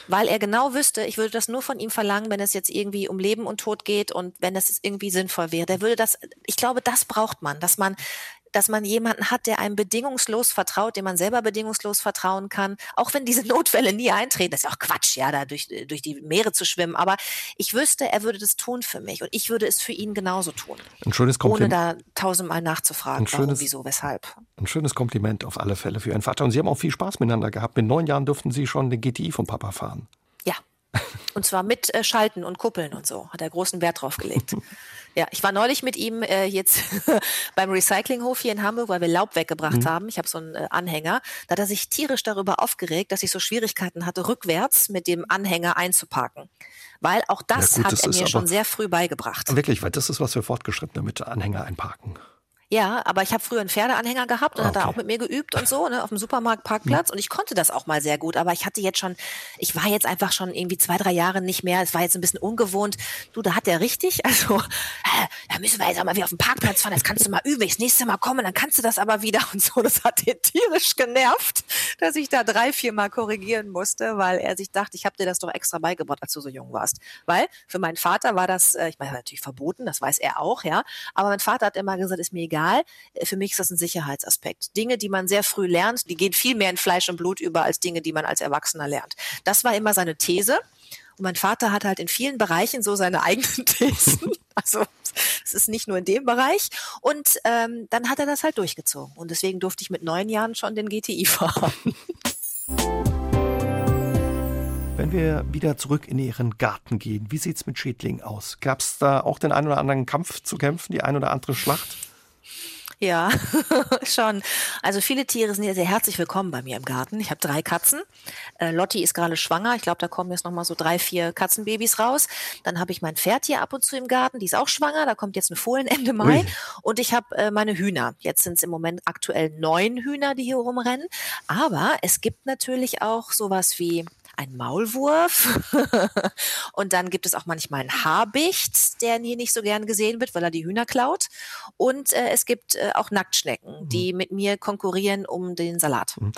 weil er genau wüsste, ich würde das nur von ihm verlangen, wenn es jetzt irgendwie um Leben und Tod geht und wenn es irgendwie sinnvoll wäre. Der würde das, ich glaube, das braucht man, dass man dass man jemanden hat, der einem bedingungslos vertraut, dem man selber bedingungslos vertrauen kann, auch wenn diese [LAUGHS] Notfälle nie eintreten. Das ist ja auch Quatsch, ja, da durch, durch die Meere zu schwimmen. Aber ich wüsste, er würde das tun für mich und ich würde es für ihn genauso tun. Ein schönes Kompliment. Ohne da tausendmal nachzufragen, schönes, warum, wieso, weshalb. Ein schönes Kompliment auf alle Fälle für Ihren Vater. Und Sie haben auch viel Spaß miteinander gehabt. Mit neun Jahren durften Sie schon den GTI vom Papa fahren. Und zwar mit äh, Schalten und Kuppeln und so. Hat er großen Wert drauf gelegt. [LAUGHS] Ja, ich war neulich mit ihm äh, jetzt [LAUGHS] beim Recyclinghof hier in Hamburg, weil wir Laub weggebracht mhm. haben. Ich habe so einen äh, Anhänger. Da hat er sich tierisch darüber aufgeregt, dass ich so Schwierigkeiten hatte, rückwärts mit dem Anhänger einzuparken. Weil auch das ja, gut, hat das er mir schon sehr früh beigebracht. Wirklich, weil das ist was für Fortgeschrittene mit Anhänger einparken. Ja, aber ich habe früher einen Pferdeanhänger gehabt und okay. hat er auch mit mir geübt und so, ne, auf dem Supermarktparkplatz. Mhm. Und ich konnte das auch mal sehr gut. Aber ich hatte jetzt schon, ich war jetzt einfach schon irgendwie zwei, drei Jahre nicht mehr. Es war jetzt ein bisschen ungewohnt. Du, da hat der richtig, [LAUGHS] also, da müssen wir jetzt auch mal wieder auf den Parkplatz fahren. Jetzt kannst du mal üben. Das nächste Mal kommen, dann kannst du das aber wieder [LAUGHS] und so. Das hat den tierisch genervt, dass ich da drei, vier Mal korrigieren musste, weil er sich dachte, ich habe dir das doch extra beigebracht, als du so jung warst. Weil für meinen Vater war das, äh, ich meine, natürlich verboten, das weiß er auch, ja. Aber mein Vater hat immer gesagt, ist mir egal egal. Äh, für mich ist das ein Sicherheitsaspekt. Dinge, die man sehr früh lernt, die gehen viel mehr in Fleisch und Blut über als Dinge, die man als Erwachsener lernt. Das war immer seine These. Und mein Vater hat halt in vielen Bereichen so seine [LAUGHS] eigenen Thesen. Also es ist nicht nur in dem Bereich. Und ähm, dann hat er das halt durchgezogen. Und deswegen durfte ich mit neun Jahren schon den GTI [LAUGHS] fahren. Wenn wir wieder zurück in Ihren Garten gehen, wie sieht es mit Schädlingen aus? Gab es da auch den einen oder anderen Kampf zu kämpfen, die ein oder andere Schlacht? Ja, [LAUGHS] schon. Also viele Tiere sind ja sehr herzlich willkommen bei mir im Garten. Ich habe drei Katzen. Äh, Lotti ist gerade schwanger. Ich glaube, da kommen jetzt noch mal so drei, vier Katzenbabys raus. Dann habe ich mein Pferd hier ab und zu im Garten. Die ist auch schwanger. Da kommt jetzt ein Fohlen Ende Mai. Ui. Und ich habe äh, meine Hühner. Jetzt sind es im Moment aktuell neun Hühner, die hier rumrennen. Aber es gibt natürlich auch sowas wie ein Maulwurf. [LAUGHS] und dann gibt es auch manchmal einen Habicht, der hier nicht so gern gesehen wird, weil er die Hühner klaut. Und äh, es gibt äh, auch Nacktschnecken, mhm. die mit mir konkurrieren um den Salat. Mhm.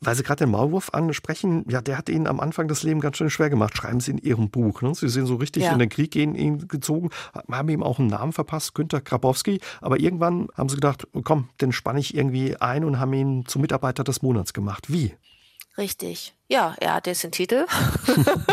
Weil Sie gerade den Maulwurf ansprechen, ja, der hat Ihnen am Anfang das Leben ganz schön schwer gemacht. Schreiben Sie in Ihrem Buch. Ne? Sie sind so richtig ja. in den Krieg gehen, ihn gezogen, haben ihm auch einen Namen verpasst, Günter Grabowski. Aber irgendwann haben Sie gedacht, komm, den spanne ich irgendwie ein und haben ihn zum Mitarbeiter des Monats gemacht. Wie? Richtig. Ja, er hat jetzt den Titel. [LAUGHS]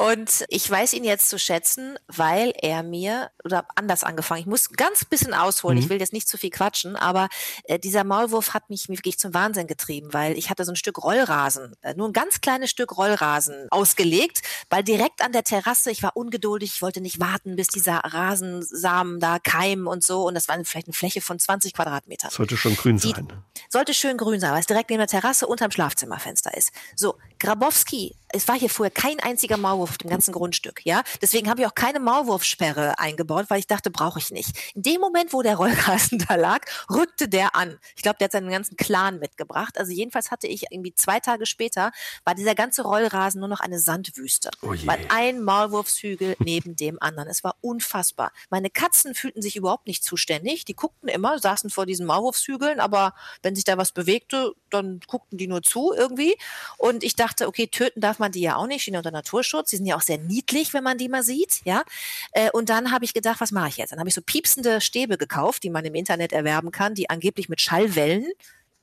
und ich weiß ihn jetzt zu schätzen, weil er mir, oder anders angefangen, ich muss ganz bisschen ausholen, mhm. ich will jetzt nicht zu viel quatschen, aber äh, dieser Maulwurf hat mich wirklich zum Wahnsinn getrieben, weil ich hatte so ein Stück Rollrasen, äh, nur ein ganz kleines Stück Rollrasen ausgelegt, weil direkt an der Terrasse, ich war ungeduldig, ich wollte nicht warten, bis dieser Rasensamen da keimen und so. Und das war vielleicht eine Fläche von 20 Quadratmetern. Sollte schon grün Die, sein. Sollte schön grün sein, weil es direkt neben der Terrasse unterm Schlafzimmerfenster ist. So, Grabowski, es war hier vorher kein einziger Maulwurf auf dem ganzen Grundstück, ja. Deswegen habe ich auch keine Maulwurfsperre eingebaut, weil ich dachte, brauche ich nicht. In dem Moment, wo der Rollrasen [LAUGHS] da lag, rückte der an. Ich glaube, der hat seinen ganzen Clan mitgebracht. Also jedenfalls hatte ich irgendwie zwei Tage später, war dieser ganze Rollrasen nur noch eine Sandwüste. Oh weil ein Maulwurfshügel neben dem anderen. Es war unfassbar. Meine Katzen fühlten sich überhaupt nicht zuständig. Die guckten immer, saßen vor diesen Maulwurfshügeln, aber wenn sich da was bewegte, dann guckten die nur zu irgendwie. Und ich dachte, okay, töten darf man die ja auch nicht, stehen unter Naturschutz. Die sind ja auch sehr niedlich, wenn man die mal sieht, ja. Äh, und dann habe ich gedacht, was mache ich jetzt? Dann habe ich so piepsende Stäbe gekauft, die man im Internet erwerben kann, die angeblich mit Schallwellen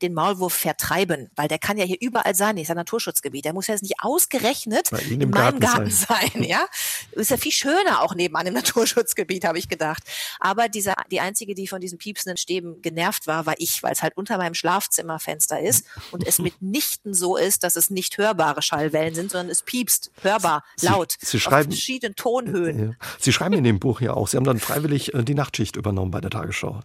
den Maulwurf vertreiben, weil der kann ja hier überall sein, ist ja Naturschutzgebiet. Der muss ja jetzt nicht ausgerechnet in meinem Garten, Garten sein. sein. ja. Ist ja viel schöner auch nebenan im [LAUGHS] Naturschutzgebiet, habe ich gedacht. Aber dieser, die einzige, die von diesen piepsenden Stäben genervt war, war ich, weil es halt unter meinem Schlafzimmerfenster ist und es mitnichten so ist, dass es nicht hörbare Schallwellen sind, sondern es piepst, hörbar, laut, Sie, Sie schreiben, auf verschiedenen Tonhöhen. Sie schreiben in dem Buch ja auch, Sie haben dann freiwillig äh, die Nachtschicht übernommen bei der Tagesschau.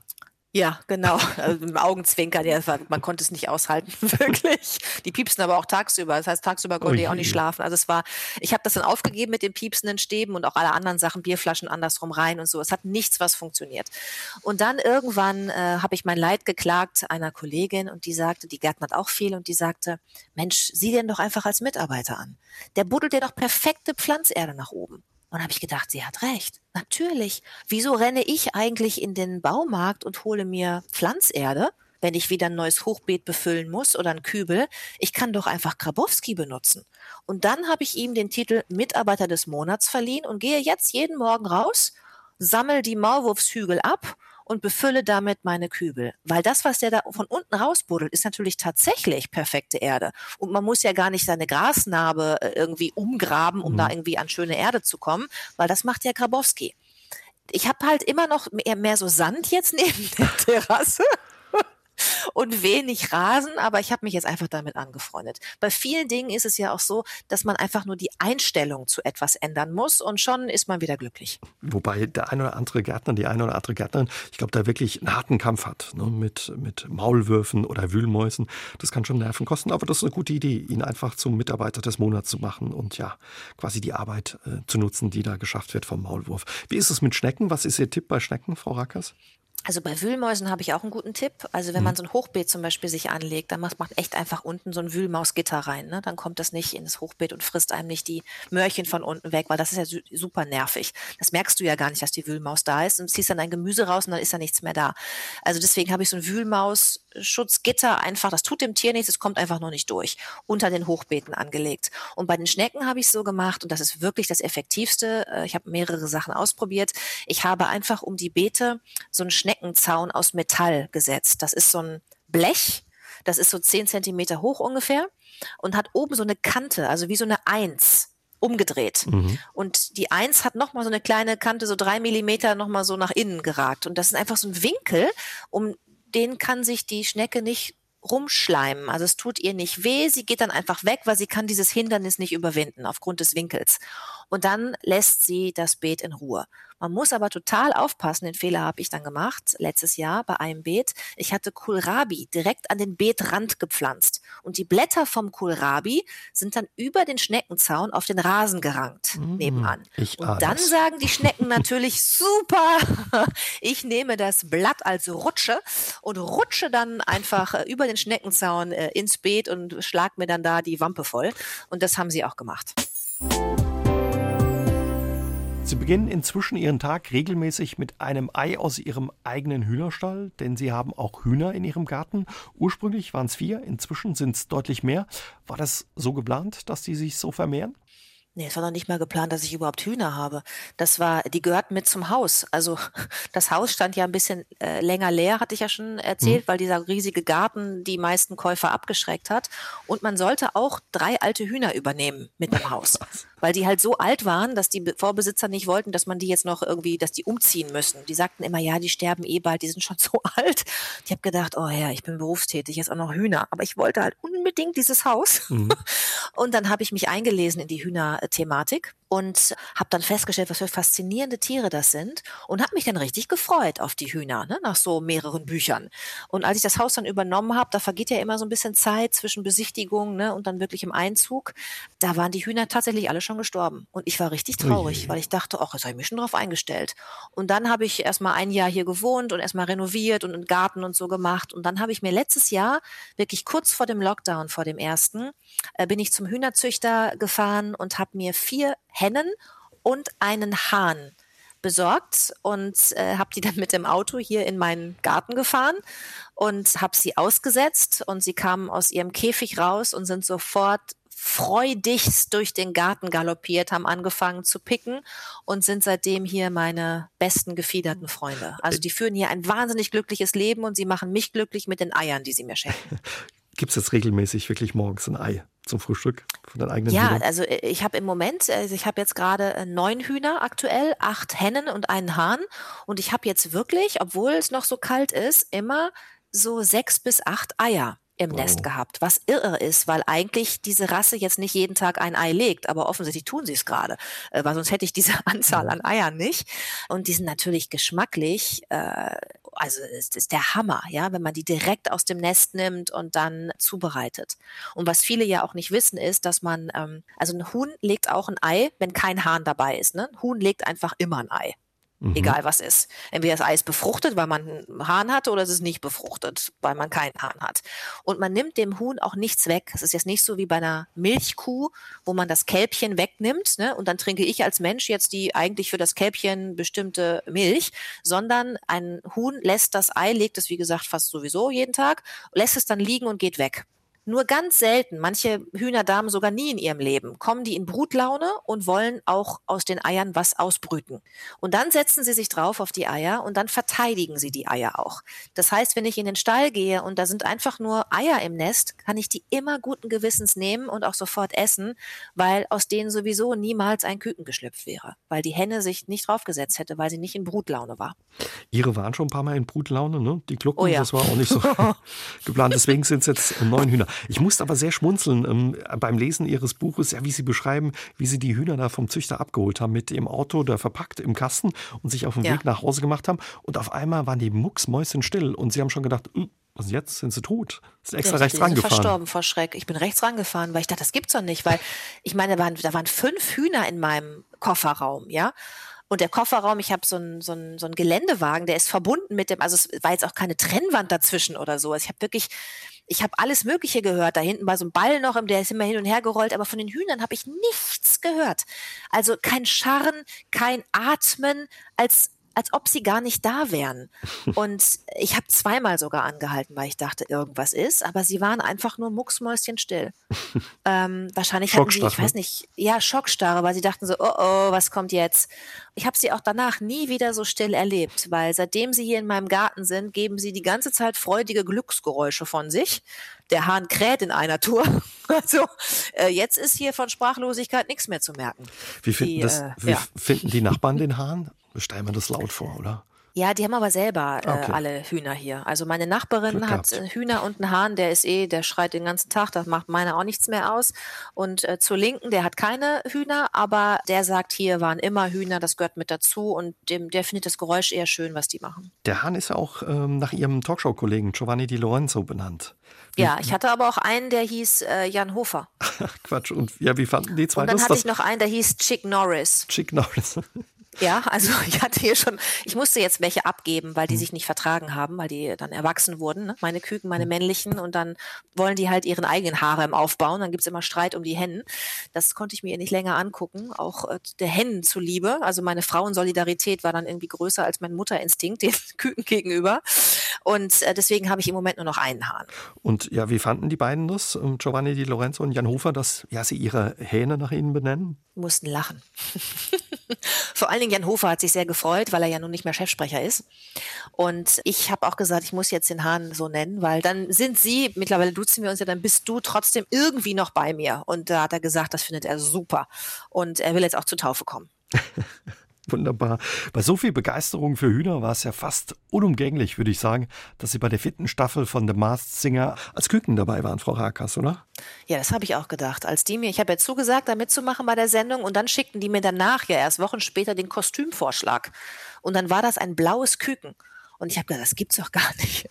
Ja, genau. [LAUGHS] Also Im Augenzwinkern, ja, man konnte es nicht aushalten, [LAUGHS] wirklich. Die piepsen aber auch tagsüber. Das heißt, tagsüber konnte oh ich auch nicht schlafen. Also es war, ich habe das dann aufgegeben mit den piepsenden Stäben und auch alle anderen Sachen, Bierflaschen andersrum rein und so. Es hat nichts, was funktioniert. Und dann irgendwann äh, habe ich mein Leid geklagt einer Kollegin und die sagte, die gärtnert auch viel und die sagte, Mensch, sieh den doch einfach als Mitarbeiter an. Der buddelt dir doch perfekte Pflanzerde nach oben. Und habe ich gedacht, sie hat recht. Natürlich. Wieso renne ich eigentlich in den Baumarkt und hole mir Pflanzerde, wenn ich wieder ein neues Hochbeet befüllen muss oder ein Kübel? Ich kann doch einfach Grabowski benutzen. Und dann habe ich ihm den Titel Mitarbeiter des Monats verliehen und gehe jetzt jeden Morgen raus, sammel die Maulwurfshügel ab und befülle damit meine Kübel. Weil das, was der da von unten rausbuddelt, ist natürlich tatsächlich perfekte Erde. Und man muss ja gar nicht seine Grasnarbe äh, irgendwie umgraben, um mhm. da irgendwie an schöne Erde zu kommen, weil das macht ja Grabowski. Ich habe halt immer noch mehr, mehr so Sand jetzt neben [LAUGHS] der Terrasse und wenig Rasen, aber ich habe mich jetzt einfach damit angefreundet. Bei vielen Dingen ist es ja auch so, dass man einfach nur die Einstellung zu etwas ändern muss und schon ist man wieder glücklich. Wobei der eine oder andere Gärtner, die eine oder andere Gärtnerin, ich glaube, da wirklich einen harten Kampf hat ne? mit, mit Maulwürfen oder Wühlmäusen. Das kann schon Nerven kosten, aber das ist eine gute Idee, ihn einfach zum Mitarbeiter des Monats zu machen und ja, quasi die Arbeit äh, zu nutzen, die da geschafft wird vom Maulwurf. Wie ist es mit Schnecken? Was ist Ihr Tipp bei Schnecken, Frau Rackers? Also bei Wühlmäusen habe ich auch einen guten Tipp. Also wenn Mhm. man so ein Hochbeet zum Beispiel sich anlegt, dann macht man echt einfach unten so ein Wühlmausgitter rein. Ne? Dann kommt das nicht in das Hochbeet und frisst einem nicht die Möhrchen von unten weg, weil das ist ja su super nervig. Das merkst du ja gar nicht, dass die Wühlmaus da ist und ziehst dann dein Gemüse raus und dann ist ja nichts mehr da. Also deswegen habe ich so ein Wühlmaus-Schutzgitter einfach, das tut dem Tier nichts, es kommt einfach nur nicht durch, unter den Hochbeeten angelegt. Und bei den Schnecken habe ich so gemacht und das ist wirklich das Effektivste. Äh, Ich habe mehrere Sachen ausprobiert. Ich habe einfach um die Beete so einen Schneckenzaun aus Metall gesetzt. Das ist so ein Blech, das ist so zehn Zentimeter hoch ungefähr und hat oben so eine Kante, also wie so eine Eins umgedreht. Und die Eins hat nochmal so eine kleine Kante, so drei Millimeter nochmal so nach innen geragt. Und das ist einfach so ein Winkel, um den kann sich die Schnecke nicht rumschleimen. Also es tut ihr nicht weh, sie geht dann einfach weg, weil sie kann dieses Hindernis nicht überwinden aufgrund des Winkels. Und dann lässt sie das Beet in Ruhe. Man muss aber total aufpassen, den Fehler habe ich dann gemacht, letztes Jahr bei einem Beet. Ich hatte Kohlrabi direkt an den Beetrand gepflanzt. Und die Blätter vom Kohlrabi sind dann über den Schneckenzaun auf den Rasen gerankt, nebenan. ich Und dann sagen die Schnecken [LAUGHS] natürlich, super, [LAUGHS] ich nehme das Blatt als Rutsche und rutsche dann einfach äh, über den Schneckenzaun äh, ins Beet und schlag mir dann da die Wampe voll. Und das haben sie auch gemacht. Sie beginnen inzwischen Ihren Tag regelmäßig mit einem Ei aus Ihrem eigenen Hühnerstall, denn Sie haben auch Hühner in Ihrem Garten. Ursprünglich waren es vier, inzwischen sind es deutlich mehr. War das so geplant, dass die sich so vermehren? Nee, es war noch nicht mal geplant, dass ich überhaupt Hühner habe. Das war, die gehörten mit zum Haus. Also das Haus stand ja ein bisschen äh, länger leer, hatte ich ja schon erzählt, weil dieser riesige Garten die meisten Käufer abgeschreckt hat. Und man sollte auch drei alte Hühner übernehmen mit dem Haus, [LAUGHS] weil die halt so alt waren, dass die Be- Vorbesitzer nicht wollten, dass man die jetzt noch irgendwie, dass die umziehen müssen. Die sagten immer, ja, die sterben eh bald, die sind schon [LAUGHS] so alt. Ich habe gedacht, oh ja, ich bin berufstätig, jetzt auch noch Hühner, aber ich wollte halt unbedingt dieses Haus. [LAUGHS] Und dann habe ich mich eingelesen in die Hühnerthematik und habe dann festgestellt, was für faszinierende Tiere das sind und habe mich dann richtig gefreut auf die Hühner, ne, nach so mehreren Büchern. Und als ich das Haus dann übernommen habe, da vergeht ja immer so ein bisschen Zeit zwischen Besichtigung ne, und dann wirklich im Einzug, da waren die Hühner tatsächlich alle schon gestorben. Und ich war richtig traurig, Ui. weil ich dachte, ach, jetzt habe ich mich schon drauf eingestellt. Und dann habe ich erstmal ein Jahr hier gewohnt und erstmal renoviert und einen Garten und so gemacht. Und dann habe ich mir letztes Jahr, wirklich kurz vor dem Lockdown, vor dem ersten, äh, bin ich zum Hühnerzüchter gefahren und habe mir vier Hennen und einen Hahn besorgt und äh, habe die dann [LAUGHS] mit dem Auto hier in meinen Garten gefahren und habe sie ausgesetzt und sie kamen aus ihrem Käfig raus und sind sofort freudigst durch den Garten galoppiert, haben angefangen zu picken und sind seitdem hier meine besten gefiederten Freunde. Also die führen hier ein wahnsinnig glückliches Leben und sie machen mich glücklich mit den Eiern, die sie mir schenken. [LAUGHS] Gibt es jetzt regelmäßig wirklich morgens ein Ei zum Frühstück von den eigenen Ja, Hühnern? also äh, ich habe im Moment, also ich habe jetzt gerade äh, neun Hühner aktuell, acht Hennen und einen Hahn. Und ich habe jetzt wirklich, obwohl es noch so kalt ist, immer so sechs bis acht Eier im Nest gehabt, was irre ist, weil eigentlich diese Rasse jetzt nicht jeden Tag ein Ei legt, aber offensichtlich tun sie es gerade, äh, weil sonst hätte ich diese [LAUGHS] Anzahl an Eiern nicht. Und die sind natürlich geschmacklich, äh, also es ist der Hammer, ja, wenn man die direkt aus dem Nest nimmt und dann zubereitet. Und was viele ja auch nicht wissen, ist, dass man, ähm, also ein Huhn legt auch ein Ei, wenn kein Hahn dabei ist. Ne? Ein Huhn legt einfach immer ein Ei. Egal was ist. Entweder das Ei ist befruchtet, weil man einen Hahn hatte, oder es ist nicht befruchtet, weil man keinen Hahn hat. Und man nimmt dem Huhn auch nichts weg. Es ist jetzt nicht so wie bei einer Milchkuh, wo man das Kälbchen wegnimmt, ne? Und dann trinke ich als Mensch jetzt die eigentlich für das Kälbchen bestimmte Milch, sondern ein Huhn lässt das Ei, legt es wie gesagt fast sowieso jeden Tag, lässt es dann liegen und geht weg. Nur ganz selten, manche Hühnerdamen sogar nie in ihrem Leben, kommen die in Brutlaune und wollen auch aus den Eiern was ausbrüten. Und dann setzen sie sich drauf auf die Eier und dann verteidigen sie die Eier auch. Das heißt, wenn ich in den Stall gehe und da sind einfach nur Eier im Nest, kann ich die immer guten Gewissens nehmen und auch sofort essen, weil aus denen sowieso niemals ein Küken geschlüpft wäre, weil die Henne sich nicht draufgesetzt hätte, weil sie nicht in Brutlaune war. Ihre waren schon ein paar Mal in Brutlaune, ne? Die Glucken, Oh ja. das war auch nicht so [LAUGHS] geplant. Deswegen sind es jetzt neun Hühner. Ich musste aber sehr schmunzeln ähm, beim Lesen Ihres Buches, ja, wie Sie beschreiben, wie Sie die Hühner da vom Züchter abgeholt haben, mit dem Auto da verpackt im Kasten und sich auf den Ja. Weg nach Hause gemacht haben. Und auf einmal waren die mucksmäuschenstill und Sie haben schon gedacht, "Hm, was jetzt? Sind sie tot? Sind extra Ja, rechts sind rangefahren. verstorben vor Schreck. Ich bin rechts rangefahren, weil ich dachte, das gibt's doch nicht, weil [LAUGHS] ich meine, da waren, da waren fünf Hühner in meinem Kofferraum, ja. Und der Kofferraum, ich habe so einen so so ein Geländewagen, der ist verbunden mit dem, also es war jetzt auch keine Trennwand dazwischen oder so. Also ich habe wirklich, ich habe alles Mögliche gehört. Da hinten war so ein Ball noch, der ist immer hin und her gerollt, aber von den Hühnern habe ich nichts gehört. Also kein Scharren, kein Atmen, als als ob sie gar nicht da wären. [LAUGHS] Und ich habe zweimal sogar angehalten, weil ich dachte, irgendwas ist, aber sie waren einfach nur mucksmäuschenstill. [LAUGHS] ähm, wahrscheinlich hatten sie, ich weiß nicht, ja, Schockstarre, weil sie dachten so, oh oh, was kommt jetzt? Ich habe sie auch danach nie wieder so still erlebt, weil seitdem sie hier in meinem Garten sind, geben sie die ganze Zeit freudige Glücksgeräusche von sich. Der Hahn kräht in einer Tour. [LAUGHS] Also äh, jetzt ist hier von Sprachlosigkeit nichts mehr zu merken. Wie finden, die, das, äh, wie ja. finden die Nachbarn den Hahn? Stellen wir das laut vor, oder? Ja, die haben aber selber äh, okay. alle Hühner hier. Also meine Nachbarin hat gehabt. Hühner und einen Hahn, der ist eh, der schreit den ganzen Tag, das macht meine auch nichts mehr aus. Und äh, zur Linken, der hat keine Hühner, aber der sagt, hier waren immer Hühner, das gehört mit dazu und dem, der findet das Geräusch eher schön, was die machen. Der Hahn ist ja auch ähm, nach ihrem Talkshow-Kollegen Giovanni Di Lorenzo benannt. Ja, ich hatte aber auch einen, der hieß äh, Jan Hofer. [LAUGHS] Quatsch. Und ja, wie fanden die zwei Und dann das? hatte ich noch einen, der hieß Chick Norris. Chick Norris. Ja, also [LAUGHS] ich hatte hier schon, ich musste jetzt welche abgeben, weil die mhm. sich nicht vertragen haben, weil die dann erwachsen wurden, ne? meine Küken, meine mhm. männlichen, und dann wollen die halt ihren eigenen Harem aufbauen. Dann gibt's immer Streit um die Hennen. Das konnte ich mir nicht länger angucken, auch äh, der Hennen zuliebe. Also meine Frauensolidarität war dann irgendwie größer als mein Mutterinstinkt den [LAUGHS] Küken gegenüber. Und äh, deswegen habe ich im Moment nur noch einen Hahn. Und ja, wie fanden die beiden das, ähm, Giovanni Di Lorenzo und Jan Hofer, dass ja, sie ihre Hähne nach ihnen benennen? mussten lachen. [LAUGHS] Vor allen Dingen Jan Hofer hat sich sehr gefreut, weil er ja nun nicht mehr Chefsprecher ist. Und ich habe auch gesagt, ich muss jetzt den Hahn so nennen, weil dann sind Sie, mittlerweile duzen wir uns ja, dann bist du trotzdem irgendwie noch bei mir. Und da hat er gesagt, das findet er super. Und er will jetzt auch zur Taufe kommen. [LAUGHS] Wunderbar. Bei so viel Begeisterung für Hühner war es ja fast unumgänglich, würde ich sagen, dass Sie bei der vierten Staffel von The Masked Singer als Küken dabei waren, Frau Rakas, oder? Ja, das habe ich auch gedacht. Als die mir, ich habe ja zugesagt, da mitzumachen bei der Sendung und dann schickten die mir danach ja erst Wochen später den Kostümvorschlag. Und dann war das ein blaues Küken. Und ich habe gedacht, das gibt's doch gar [LAUGHS] nicht.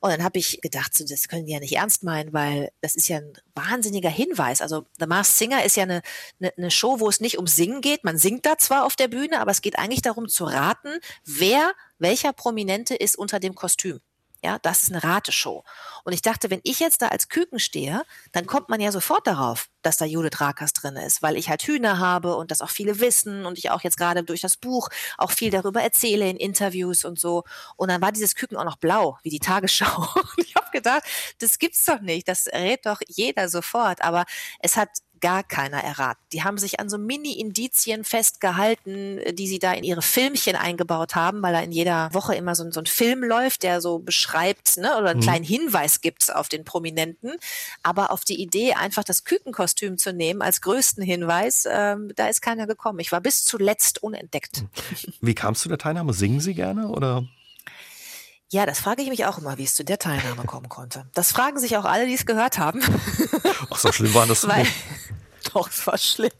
Und dann habe ich gedacht, so, das können die ja nicht ernst meinen, weil das ist ja ein wahnsinniger Hinweis. Also The Masked Singer ist ja eine, eine, eine Show, wo es nicht um Singen geht. Man singt da zwar auf der Bühne, aber es geht eigentlich darum zu raten, wer, welcher Prominente ist unter dem Kostüm. Ja, das ist eine Rateshow. Und ich dachte, wenn ich jetzt da als Küken stehe, dann kommt man ja sofort darauf, dass da Judith Rakers drin ist, weil ich halt Hühner habe und das auch viele wissen und ich auch jetzt gerade durch das Buch auch viel darüber erzähle in Interviews und so. Und dann war dieses Küken auch noch blau, wie die Tagesschau. [LAUGHS] Und ich habe gedacht, das gibt's doch nicht, das rät doch jeder sofort. Aber es hat gar keiner erraten. Die haben sich an so Mini-Indizien festgehalten, die sie da in ihre Filmchen eingebaut haben, weil da in jeder Woche immer so, so ein Film läuft, der so beschreibt ne, oder einen mhm. kleinen Hinweis gibt auf den Prominenten. Aber auf die Idee, einfach das Kükenkostüm zu nehmen als größten Hinweis, ähm, da ist keiner gekommen. Ich war bis zuletzt unentdeckt. Wie kamst du der Teilnahme? Singen Sie gerne oder? Ja, das frage ich mich auch immer, wie es zu der Teilnahme kommen konnte. Das fragen sich auch alle, die es gehört haben. Ach, so schlimm war das [LAUGHS] Weil, [LAUGHS] Doch, es war schlimm.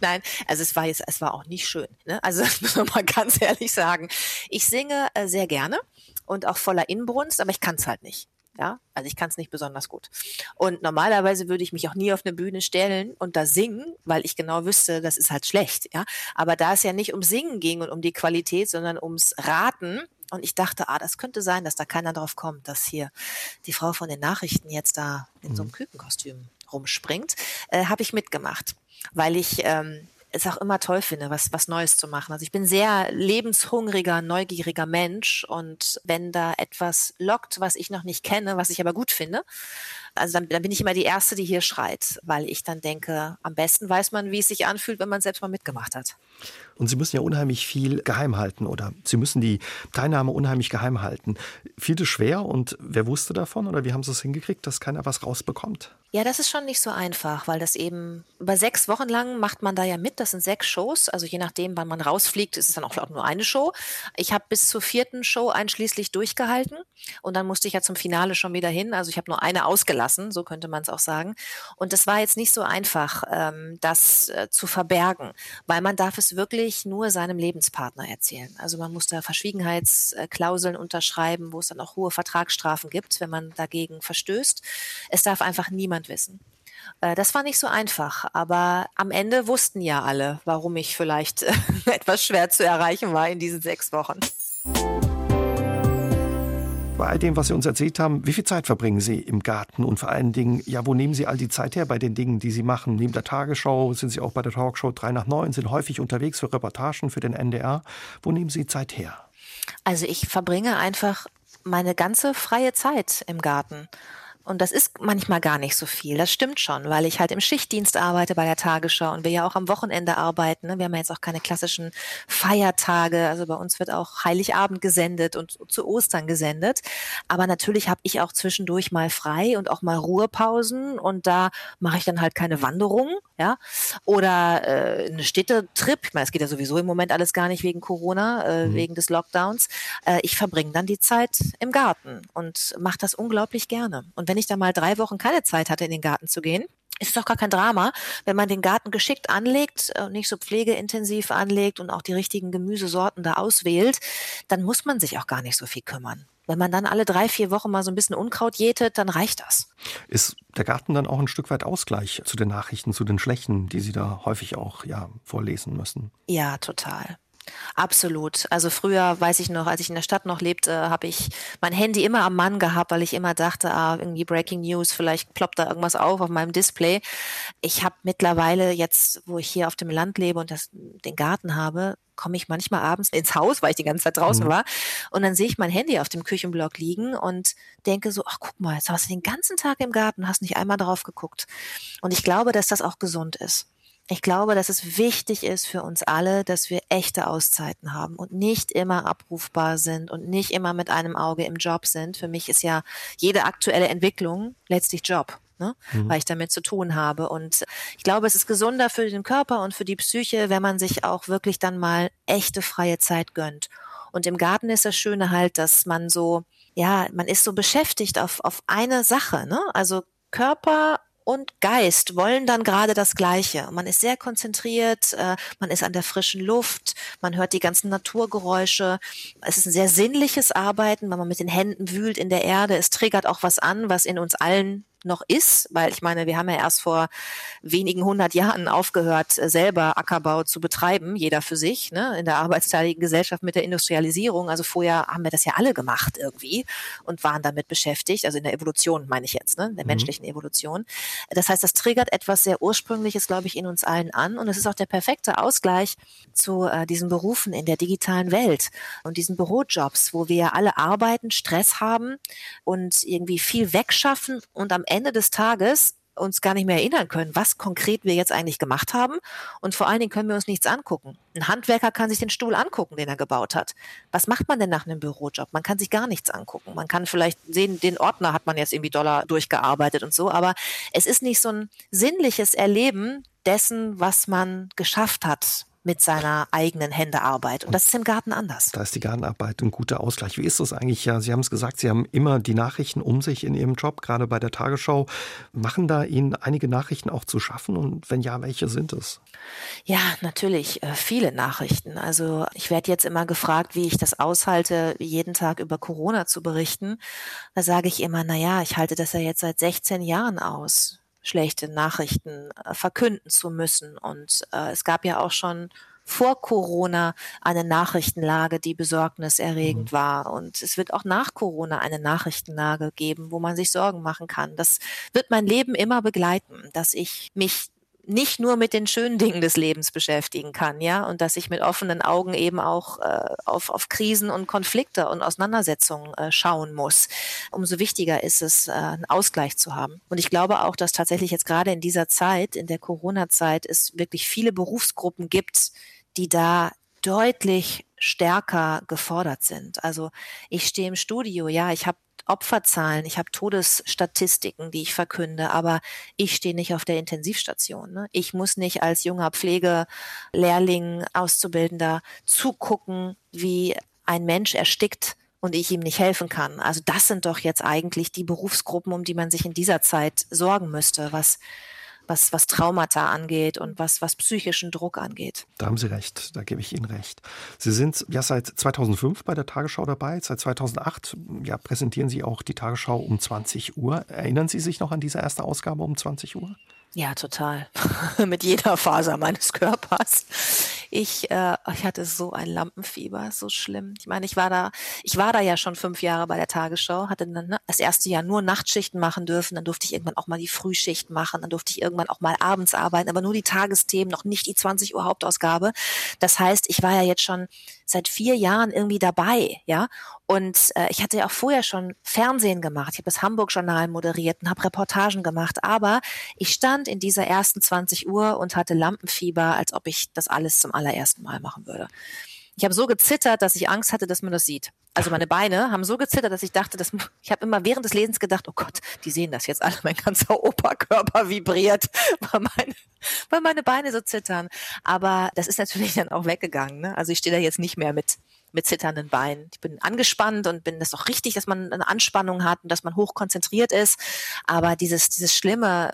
Nein, also es war jetzt, es war auch nicht schön. Ne? Also [LAUGHS] das muss man mal ganz ehrlich sagen. Ich singe äh, sehr gerne und auch voller Inbrunst, aber ich kann es halt nicht. Ja, also ich kann es nicht besonders gut. Und normalerweise würde ich mich auch nie auf eine Bühne stellen und da singen, weil ich genau wüsste, das ist halt schlecht. Ja, aber da es ja nicht um Singen ging und um die Qualität, sondern ums Raten, und ich dachte, ah, das könnte sein, dass da keiner drauf kommt, dass hier die Frau von den Nachrichten jetzt da in so einem mhm. Kükenkostüm rumspringt, äh, habe ich mitgemacht, weil ich ähm, es auch immer toll finde, was, was Neues zu machen. Also ich bin sehr lebenshungriger, neugieriger Mensch und wenn da etwas lockt, was ich noch nicht kenne, was ich aber gut finde, also dann, dann bin ich immer die Erste, die hier schreit, weil ich dann denke, am besten weiß man, wie es sich anfühlt, wenn man selbst mal mitgemacht hat. Und Sie müssen ja unheimlich viel geheim halten oder Sie müssen die Teilnahme unheimlich geheim halten. Fiel das schwer und wer wusste davon oder wie haben Sie es hingekriegt, dass keiner was rausbekommt? Ja, das ist schon nicht so einfach, weil das eben über sechs Wochen lang macht man da ja mit. Das sind sechs Shows. Also je nachdem, wann man rausfliegt, ist es dann auch nur eine Show. Ich habe bis zur vierten Show einschließlich durchgehalten und dann musste ich ja zum Finale schon wieder hin. Also ich habe nur eine ausgelassen, so könnte man es auch sagen. Und das war jetzt nicht so einfach, ähm, das äh, zu verbergen, weil man darf es wirklich nur seinem Lebenspartner erzählen. Also man muss da Verschwiegenheitsklauseln unterschreiben, wo es dann auch hohe Vertragsstrafen gibt, wenn man dagegen verstößt. Es darf einfach niemand wissen. Äh, das war nicht so einfach, aber am Ende wussten ja alle, warum ich vielleicht [LAUGHS] etwas schwer zu erreichen war in diesen sechs Wochen. Bei all dem, was Sie uns erzählt haben, wie viel Zeit verbringen Sie im Garten und vor allen Dingen, ja, wo nehmen Sie all die Zeit her bei den Dingen, die Sie machen? Neben der Tagesschau sind Sie auch bei der Talkshow 3 nach 9, sind häufig unterwegs für Reportagen für den NDR. Wo nehmen Sie Zeit her? Also ich verbringe einfach meine ganze freie Zeit im Garten. Und das ist manchmal gar nicht so viel. Das stimmt schon, weil ich halt im Schichtdienst arbeite bei der Tagesschau und wir ja auch am Wochenende arbeiten. Ne? Wir haben ja jetzt auch keine klassischen Feiertage. Also bei uns wird auch Heiligabend gesendet und zu Ostern gesendet. Aber natürlich habe ich auch zwischendurch mal frei und auch mal Ruhepausen und da mache ich dann halt keine Wanderung, ja, oder äh, eine Städtetrip. Ich meine, es geht ja sowieso im Moment alles gar nicht wegen Corona, äh, mhm. wegen des Lockdowns. Äh, ich verbringe dann die Zeit im Garten und mache das unglaublich gerne. Und wenn wenn ich da mal drei Wochen keine Zeit hatte, in den Garten zu gehen, ist doch gar kein Drama, wenn man den Garten geschickt anlegt und nicht so pflegeintensiv anlegt und auch die richtigen Gemüsesorten da auswählt, dann muss man sich auch gar nicht so viel kümmern. Wenn man dann alle drei, vier Wochen mal so ein bisschen Unkraut jätet, dann reicht das. Ist der Garten dann auch ein Stück weit Ausgleich zu den Nachrichten, zu den schlechten, die Sie da häufig auch ja, vorlesen müssen? Ja, total. Absolut. Also früher, weiß ich noch, als ich in der Stadt noch lebte, habe ich mein Handy immer am Mann gehabt, weil ich immer dachte, ah, irgendwie Breaking News, vielleicht ploppt da irgendwas auf auf meinem Display. Ich habe mittlerweile jetzt, wo ich hier auf dem Land lebe und das, den Garten habe, komme ich manchmal abends ins Haus, weil ich die ganze Zeit draußen mhm. war. Und dann sehe ich mein Handy auf dem Küchenblock liegen und denke so, ach guck mal, jetzt hast du den ganzen Tag im Garten, hast nicht einmal drauf geguckt. Und ich glaube, dass das auch gesund ist. Ich glaube, dass es wichtig ist für uns alle, dass wir echte Auszeiten haben und nicht immer abrufbar sind und nicht immer mit einem Auge im Job sind. Für mich ist ja jede aktuelle Entwicklung letztlich Job. Ne? Mhm. weil ich damit zu tun habe. Und ich glaube, es ist gesunder für den Körper und für die Psyche, wenn man sich auch wirklich dann mal echte freie Zeit gönnt. Und im Garten ist das Schöne halt, dass man so, ja, man ist so beschäftigt auf, auf eine Sache. Ne? Also Körper und Geist wollen dann gerade das Gleiche. Man ist sehr konzentriert, äh, man ist an der frischen Luft, man hört die ganzen Naturgeräusche. Es ist ein sehr sinnliches Arbeiten, wenn man mit den Händen wühlt in der Erde. Es triggert auch was an, was in uns allen noch ist, weil ich meine, wir haben ja erst vor wenigen hundert Jahren aufgehört, äh, selber Ackerbau zu betreiben, jeder für sich, ne, in der arbeitsteiligen Gesellschaft mit der Industrialisierung. Also vorher haben wir das ja alle gemacht irgendwie und waren damit beschäftigt, also in der Evolution meine ich jetzt, ne, der mhm. menschlichen Evolution. Das heißt, das triggert etwas sehr Ursprüngliches, glaube ich, in uns allen an und es ist auch der perfekte Ausgleich zu äh, diesen Berufen in der digitalen Welt und diesen Bürojobs, wo wir alle arbeiten, Stress haben und irgendwie viel wegschaffen und am Ende Ende des Tages uns gar nicht mehr erinnern können, was konkret wir jetzt eigentlich gemacht haben. Und vor allen Dingen können wir uns nichts angucken. Ein Handwerker kann sich den Stuhl angucken, den er gebaut hat. Was macht man denn nach einem Bürojob? Man kann sich gar nichts angucken. Man kann vielleicht sehen, den Ordner hat man jetzt irgendwie Dollar durchgearbeitet und so, aber es ist nicht so ein sinnliches Erleben dessen, was man geschafft hat mit seiner eigenen Händearbeit. Und das ist im Garten anders. Da ist die Gartenarbeit ein guter Ausgleich. Wie ist das eigentlich? Ja, Sie haben es gesagt, Sie haben immer die Nachrichten um sich in Ihrem Job, gerade bei der Tagesschau. Machen da Ihnen einige Nachrichten auch zu schaffen? Und wenn ja, welche sind es? Ja, natürlich äh, viele Nachrichten. Also ich werde jetzt immer gefragt, wie ich das aushalte, jeden Tag über Corona zu berichten. Da sage ich immer, na ja, ich halte das ja jetzt seit 16 Jahren aus schlechte Nachrichten äh, verkünden zu müssen. Und äh, es gab ja auch schon vor Corona eine Nachrichtenlage, die besorgniserregend mhm. war. Und es wird auch nach Corona eine Nachrichtenlage geben, wo man sich Sorgen machen kann. Das wird mein Leben immer begleiten, dass ich mich nicht nur mit den schönen Dingen des Lebens beschäftigen kann, ja, und dass ich mit offenen Augen eben auch äh, auf, auf Krisen und Konflikte und Auseinandersetzungen äh, schauen muss. Umso wichtiger ist es, äh, einen Ausgleich zu haben. Und ich glaube auch, dass tatsächlich jetzt gerade in dieser Zeit, in der Corona-Zeit, es wirklich viele Berufsgruppen gibt, die da deutlich stärker gefordert sind. Also ich stehe im Studio, ja, ich habe Opferzahlen, ich habe Todesstatistiken, die ich verkünde, aber ich stehe nicht auf der Intensivstation. Ne? Ich muss nicht als junger Pflegelehrling, Auszubildender zugucken, wie ein Mensch erstickt und ich ihm nicht helfen kann. Also das sind doch jetzt eigentlich die Berufsgruppen, um die man sich in dieser Zeit sorgen müsste, was was, was Traumata angeht und was, was psychischen Druck angeht. Da haben Sie recht, da gebe ich Ihnen recht. Sie sind ja seit 2005 bei der Tagesschau dabei, seit 2008 ja, präsentieren Sie auch die Tagesschau um 20 Uhr. Erinnern Sie sich noch an diese erste Ausgabe um 20 Uhr? Ja, total. [LAUGHS] Mit jeder Faser meines Körpers. Ich, äh, ich hatte so ein Lampenfieber, so schlimm. Ich meine, ich war da, ich war da ja schon fünf Jahre bei der Tagesschau, hatte dann ne, das erste Jahr nur Nachtschichten machen dürfen, dann durfte ich irgendwann auch mal die Frühschicht machen, dann durfte ich irgendwann auch mal abends arbeiten, aber nur die Tagesthemen, noch nicht die 20 Uhr Hauptausgabe. Das heißt, ich war ja jetzt schon seit vier Jahren irgendwie dabei, ja. Und äh, ich hatte ja auch vorher schon Fernsehen gemacht. Ich habe das Hamburg-Journal moderiert und habe Reportagen gemacht. Aber ich stand in dieser ersten 20 Uhr und hatte Lampenfieber, als ob ich das alles zum allerersten Mal machen würde. Ich habe so gezittert, dass ich Angst hatte, dass man das sieht. Also meine Beine haben so gezittert, dass ich dachte, dass ich habe immer während des Lesens gedacht, oh Gott, die sehen das jetzt alle, mein ganzer Oberkörper vibriert, [LAUGHS] weil meine, weil meine Beine so zittern. Aber das ist natürlich dann auch weggegangen. Ne? Also ich stehe da jetzt nicht mehr mit mit zitternden Beinen. Ich bin angespannt und bin das doch richtig, dass man eine Anspannung hat und dass man hoch konzentriert ist. Aber dieses, dieses schlimme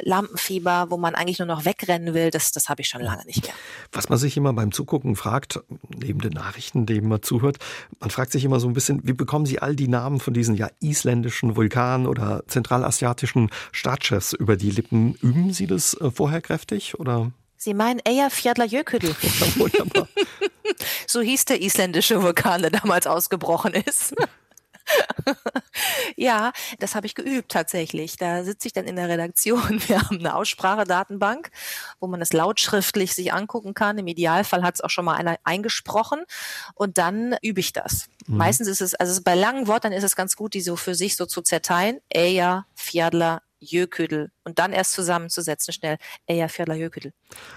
Lampenfieber, wo man eigentlich nur noch wegrennen will, das, das habe ich schon lange nicht mehr. Was man sich immer beim Zugucken fragt, neben den Nachrichten, denen man zuhört, man fragt sich immer so ein bisschen, wie bekommen Sie all die Namen von diesen ja isländischen Vulkan- oder zentralasiatischen Staatschefs über die Lippen? Üben Sie das äh, vorher kräftig oder? Sie meinen Eyjafjallajökull. [LAUGHS] Ja, wunderbar. [LAUGHS] so hieß der isländische Vulkan, der damals ausgebrochen ist. [LAUGHS] ja, das habe ich geübt tatsächlich. Da sitze ich dann in der Redaktion. Wir haben eine Aussprachedatenbank, wo man es lautschriftlich sich angucken kann. Im Idealfall hat es auch schon mal einer eingesprochen und dann übe ich das. Mhm. Meistens ist es, also bei langen Worten ist es ganz gut, die so für sich so zu zerteilen. Eja, Fjadla, Jöködel und dann erst zusammenzusetzen schnell. Eja, Fjadla, Jöködel.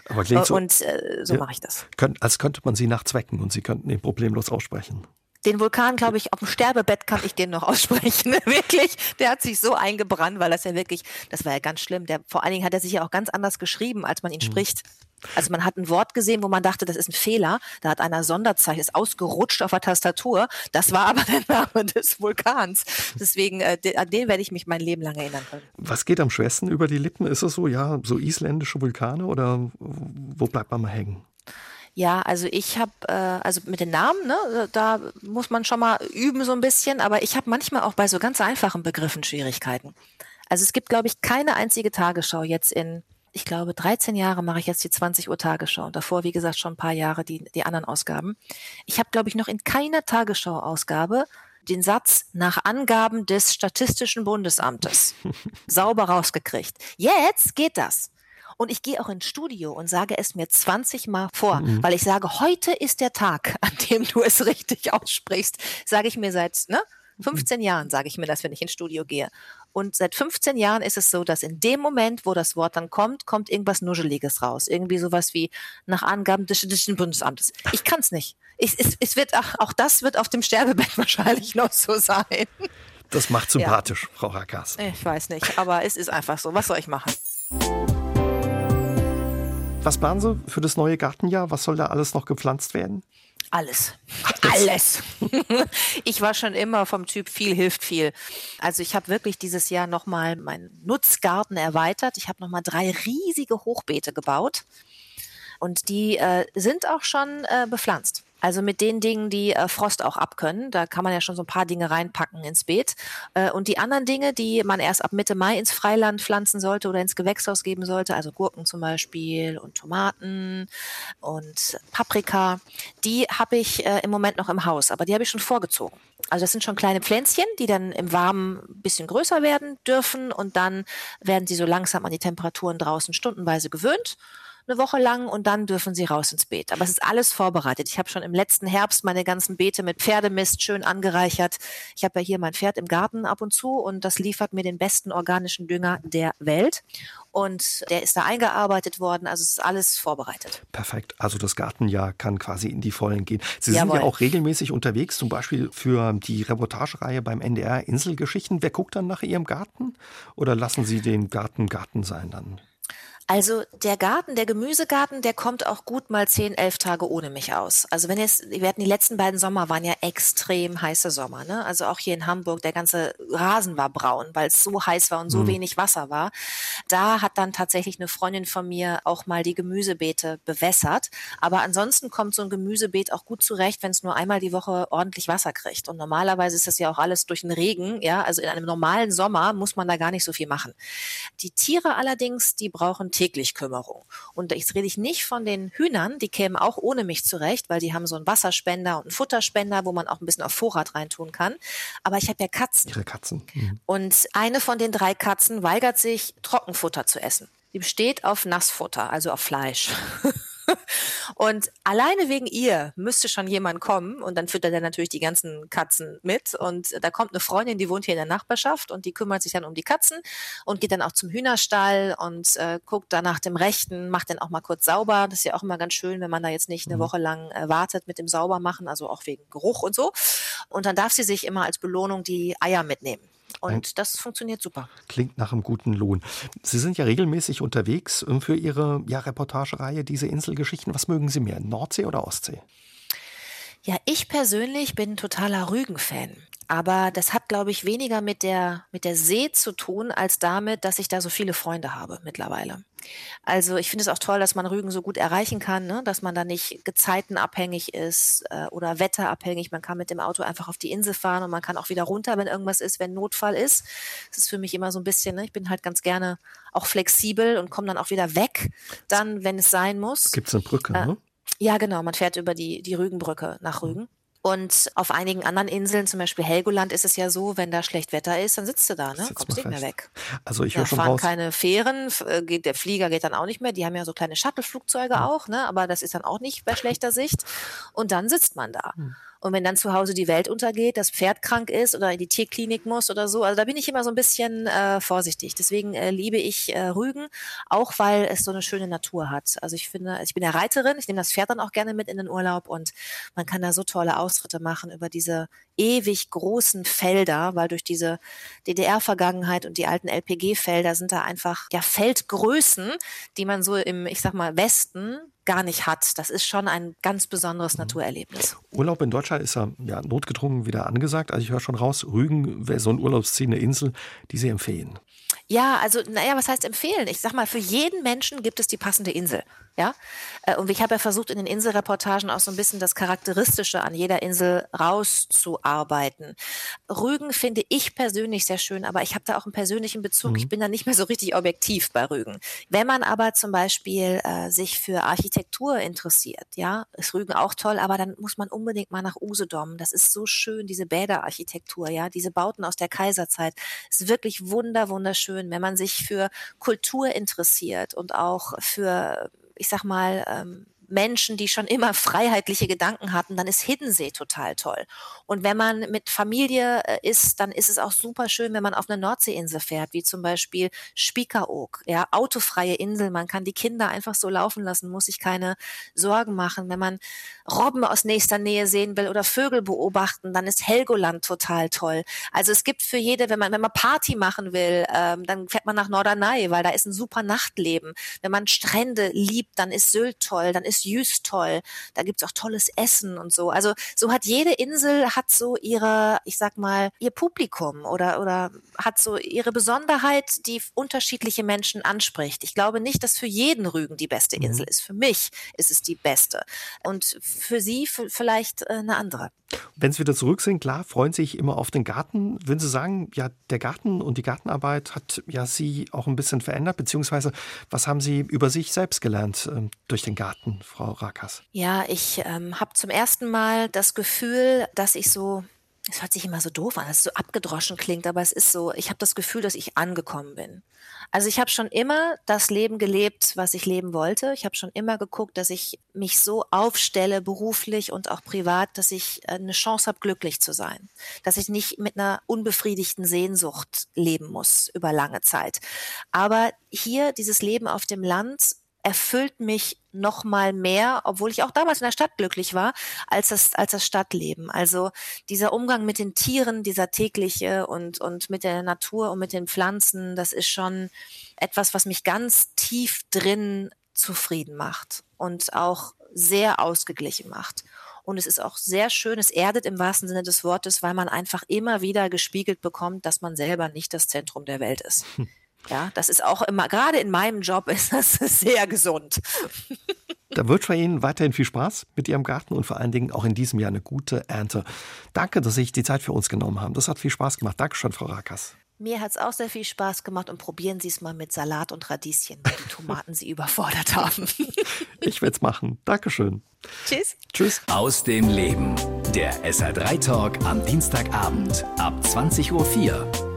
Aber klingt so, und äh, so ja, mache ich das. Könnt, als könnte man sie nachzwecken und sie könnten ihn problemlos aussprechen. Den Vulkan, glaube ich, auf dem Sterbebett kann ich den noch [LAUGHS] aussprechen. wirklich. Der hat sich so eingebrannt, weil das ja wirklich, das war ja ganz schlimm. Der, vor allen Dingen hat er sich ja auch ganz anders geschrieben, als man ihn mhm. spricht. Also man hat ein Wort gesehen, wo man dachte, das ist ein Fehler. Da hat einer Sonderzeichen, ist ausgerutscht auf der Tastatur. Das war aber der Name [LAUGHS] des Vulkans. Deswegen, äh, an den werde ich mich mein Leben lang erinnern können. Was geht am schwersten über die Lippen? Ist es so, ja, so isländische Vulkane oder wo bleibt man mal hängen? Ja, also ich habe, äh, also mit den Namen, ne, da muss man schon mal üben so ein bisschen, aber ich habe manchmal auch bei so ganz einfachen Begriffen Schwierigkeiten. Also es gibt, glaube ich, keine einzige Tagesschau jetzt in, ich glaube, 13 Jahre mache ich jetzt die 20 Uhr Tagesschau und davor, wie gesagt, schon ein paar Jahre die, die anderen Ausgaben. Ich habe, glaube ich, noch in keiner Tagesschau-Ausgabe den Satz nach Angaben des Statistischen Bundesamtes [LAUGHS] sauber rausgekriegt. Jetzt geht das. Und ich gehe auch ins Studio und sage es mir 20 Mal vor, mhm. weil ich sage, heute ist der Tag, [LAUGHS] an dem du es richtig aussprichst. Sage ich mir seit ne, 15 mhm. Jahren, sage ich mir das, wenn ich ins Studio gehe. Und seit 15 Jahren ist es so, dass in dem Moment, wo das Wort dann kommt, kommt irgendwas Nuscheliges raus. Irgendwie sowas wie nach Angaben des Statistischen Bundesamtes. Ich kann es nicht. Ich, es, es wird, ach, auch das wird auf dem Sterbebett [LAUGHS] wahrscheinlich noch so sein. Das macht sympathisch, ja. Frau Rakas. Ich weiß nicht, aber es ist einfach so. Was soll ich machen? Was planen Sie für das neue Gartenjahr? Was soll da alles noch gepflanzt werden? Alles. Alles. [LAUGHS] ich war schon immer vom Typ viel hilft viel. Also ich habe wirklich dieses Jahr nochmal meinen Nutzgarten erweitert. Ich habe nochmal drei riesige Hochbeete gebaut. Und die äh, sind auch schon äh, bepflanzt. Also mit den Dingen, die äh, Frost auch abkönnen. Da kann man ja schon so ein paar Dinge reinpacken ins Beet. Äh, und die anderen Dinge, die man erst ab Mitte Mai ins Freiland pflanzen sollte oder ins Gewächshaus geben sollte, also Gurken zum Beispiel und Tomaten und Paprika, die habe ich äh, im Moment noch im Haus, aber die habe ich schon vorgezogen. Also das sind schon kleine Pflänzchen, die dann im Warmen ein bisschen größer werden dürfen und dann werden sie so langsam an die Temperaturen draußen stundenweise gewöhnt eine Woche lang und dann dürfen sie raus ins Beet. Aber es ist alles vorbereitet. Ich habe schon im letzten Herbst meine ganzen Beete mit Pferdemist schön angereichert. Ich habe ja hier mein Pferd im Garten ab und zu und das liefert mir den besten organischen Dünger der Welt. Und der ist da eingearbeitet worden, also es ist alles vorbereitet. Perfekt. Also das Gartenjahr kann quasi in die Vollen gehen. Sie Jawohl. sind ja auch regelmäßig unterwegs, zum Beispiel für die Reportagereihe beim NDR Inselgeschichten. Wer guckt dann nach Ihrem Garten? Oder lassen Sie den Garten Garten sein dann? Also der Garten, der Gemüsegarten, der kommt auch gut mal zehn, elf Tage ohne mich aus. Also wenn jetzt, wir hatten die letzten beiden Sommer waren ja extrem heiße Sommer, ne? Also auch hier in Hamburg, der ganze Rasen war braun, weil es so heiß war und so Mhm. wenig Wasser war. Da hat dann tatsächlich eine Freundin von mir auch mal die Gemüsebeete bewässert. Aber ansonsten kommt so ein Gemüsebeet auch gut zurecht, wenn es nur einmal die Woche ordentlich Wasser kriegt. Und normalerweise ist das ja auch alles durch den Regen, ja. Also in einem normalen Sommer muss man da gar nicht so viel machen. Die Tiere allerdings, die brauchen täglich Kümmerung. Und jetzt rede ich nicht von den Hühnern, die kämen auch ohne mich zurecht, weil die haben so einen Wasserspender und einen Futterspender, wo man auch ein bisschen auf Vorrat reintun kann. Aber ich habe ja Katzen. Ihre Katzen. Mhm. Und eine von den drei Katzen weigert sich, Trockenfutter zu essen. Die besteht auf Nassfutter, also auf Fleisch. [LAUGHS] Und alleine wegen ihr müsste schon jemand kommen und dann füttert er natürlich die ganzen Katzen mit. Und da kommt eine Freundin, die wohnt hier in der Nachbarschaft und die kümmert sich dann um die Katzen und geht dann auch zum Hühnerstall und äh, guckt da nach dem Rechten, macht den auch mal kurz sauber. Das ist ja auch immer ganz schön, wenn man da jetzt nicht eine Mhm. Woche lang äh, wartet mit dem Saubermachen, also auch wegen Geruch und so. Und dann darf sie sich immer als Belohnung die Eier mitnehmen. Und das funktioniert super. Klingt nach einem guten Lohn. Sie sind ja regelmäßig unterwegs ähm, für Ihre ja, Reportagereihe, diese Inselgeschichten. Was mögen Sie mehr, Nordsee oder Ostsee? Ja, ich persönlich bin totaler Rügen-Fan. Aber das hat, glaube ich, weniger mit der, mit der See zu tun, als damit, dass ich da so viele Freunde habe mittlerweile. Also ich finde es auch toll, dass man Rügen so gut erreichen kann, ne? dass man da nicht gezeitenabhängig ist äh, oder wetterabhängig. Man kann mit dem Auto einfach auf die Insel fahren und man kann auch wieder runter, wenn irgendwas ist, wenn Notfall ist. Das ist für mich immer so ein bisschen, ne? ich bin halt ganz gerne auch flexibel und komme dann auch wieder weg, dann, wenn es sein muss. Gibt es eine Brücke, Äh, ne? Ja, genau. Man fährt über die, die Rügenbrücke nach Rügen. Und auf einigen anderen Inseln, zum Beispiel Helgoland, ist es ja so, wenn da schlecht Wetter ist, dann sitzt du da, ne? Kommst nicht mehr weg. Also ich Da höre schon fahren raus. keine Fähren, äh, geht, der Flieger geht dann auch nicht mehr. Die haben ja so kleine Shuttle-Flugzeuge auch, ne? Aber das ist dann auch nicht bei schlechter Sicht. Und dann sitzt man da. Hm. Und wenn dann zu Hause die Welt untergeht, das Pferd krank ist oder in die Tierklinik muss oder so, also da bin ich immer so ein bisschen äh, vorsichtig. Deswegen äh, liebe ich äh, Rügen, auch weil es so eine schöne Natur hat. Also ich finde, ich bin ja Reiterin, ich nehme das Pferd dann auch gerne mit in den Urlaub und man kann da so tolle Austritte machen über diese ewig großen Felder, weil durch diese DDR-Vergangenheit und die alten LPG-Felder sind da einfach ja Feldgrößen, die man so im, ich sag mal, Westen gar nicht hat. Das ist schon ein ganz besonderes Naturerlebnis. Urlaub in Deutschland ist ja, ja notgedrungen wieder angesagt. Also ich höre schon raus, Rügen wäre so ein Urlaubsziel, eine Insel, die Sie empfehlen. Ja, also, naja, was heißt empfehlen? Ich sag mal, für jeden Menschen gibt es die passende Insel. Ja, Äh, und ich habe ja versucht, in den Inselreportagen auch so ein bisschen das Charakteristische an jeder Insel rauszuarbeiten. Rügen finde ich persönlich sehr schön, aber ich habe da auch einen persönlichen Bezug. Ich bin da nicht mehr so richtig objektiv bei Rügen. Wenn man aber zum Beispiel äh, sich für Architektur interessiert, ja, ist Rügen auch toll, aber dann muss man unbedingt mal nach Usedom. Das ist so schön, diese Bäderarchitektur, ja, diese Bauten aus der Kaiserzeit. Ist wirklich wunder, wunderschön, wenn man sich für Kultur interessiert und auch für ich sag mal, ähm, Menschen, die schon immer freiheitliche Gedanken hatten, dann ist Hiddensee total toll. Und wenn man mit Familie äh, ist, dann ist es auch super schön, wenn man auf eine Nordseeinsel fährt, wie zum Beispiel Spiekeroog, ja, autofreie Insel. Man kann die Kinder einfach so laufen lassen, muss sich keine Sorgen machen. Wenn man Robben aus nächster Nähe sehen will oder Vögel beobachten, dann ist Helgoland total toll. Also es gibt für jede, wenn man, wenn man Party machen will, ähm, dann fährt man nach Norderney, weil da ist ein super Nachtleben. Wenn man Strände liebt, dann ist Sylt toll, dann ist Jüst toll. Da gibt's auch tolles Essen und so. Also so hat jede Insel hat so ihre, ich sag mal, ihr Publikum oder, oder hat so ihre Besonderheit, die unterschiedliche Menschen anspricht. Ich glaube nicht, dass für jeden Rügen die beste Insel ist. Für mich ist es die beste. Und für Sie vielleicht äh, eine andere. Wenn Sie wieder zurück sind, klar, freuen Sie sich immer auf den Garten. Würden Sie sagen, ja, der Garten und die Gartenarbeit hat ja Sie auch ein bisschen verändert, beziehungsweise was haben Sie über sich selbst gelernt ähm, durch den Garten, Frau Rakas? Ja, ich ähm, habe zum ersten Mal das Gefühl, dass ich so, es hört sich immer so doof an, dass es so abgedroschen klingt, aber es ist so, ich habe das Gefühl, dass ich angekommen bin. Also ich habe schon immer das Leben gelebt, was ich leben wollte. Ich habe schon immer geguckt, dass ich mich so aufstelle, beruflich und auch privat, dass ich äh, eine Chance habe, glücklich zu sein. Dass ich nicht mit einer unbefriedigten Sehnsucht leben muss über lange Zeit. Aber hier dieses Leben auf dem Land erfüllt mich noch mal mehr, obwohl ich auch damals in der Stadt glücklich war, als das, als das Stadtleben. Also dieser Umgang mit den Tieren, dieser tägliche und, und mit der Natur und mit den Pflanzen, das ist schon etwas, was mich ganz tief drin zufrieden macht und auch sehr ausgeglichen macht. Und es ist auch sehr schön, es erdet im wahrsten Sinne des Wortes, weil man einfach immer wieder gespiegelt bekommt, dass man selber nicht das Zentrum der Welt ist. Hm. [LAUGHS] Ja, das ist auch immer, gerade in meinem Job ist das [LAUGHS] sehr gesund. Da wird bei Ihnen weiterhin viel Spaß mit Ihrem Garten und vor allen Dingen auch in diesem Jahr eine gute Ernte. Danke, dass Sie sich die Zeit für uns genommen haben. Das hat viel Spaß gemacht. Dankeschön, Frau Rakas. Mir hat es auch sehr viel Spaß gemacht und probieren Sie es mal mit Salat und Radieschen, weil die Tomaten Sie [LAUGHS] überfordert haben. [LAUGHS] ich werde es machen. Dankeschön. Tschüss. Tschüss. Aus dem Leben. Der SR3 Talk am Dienstagabend ab 20.04 Uhr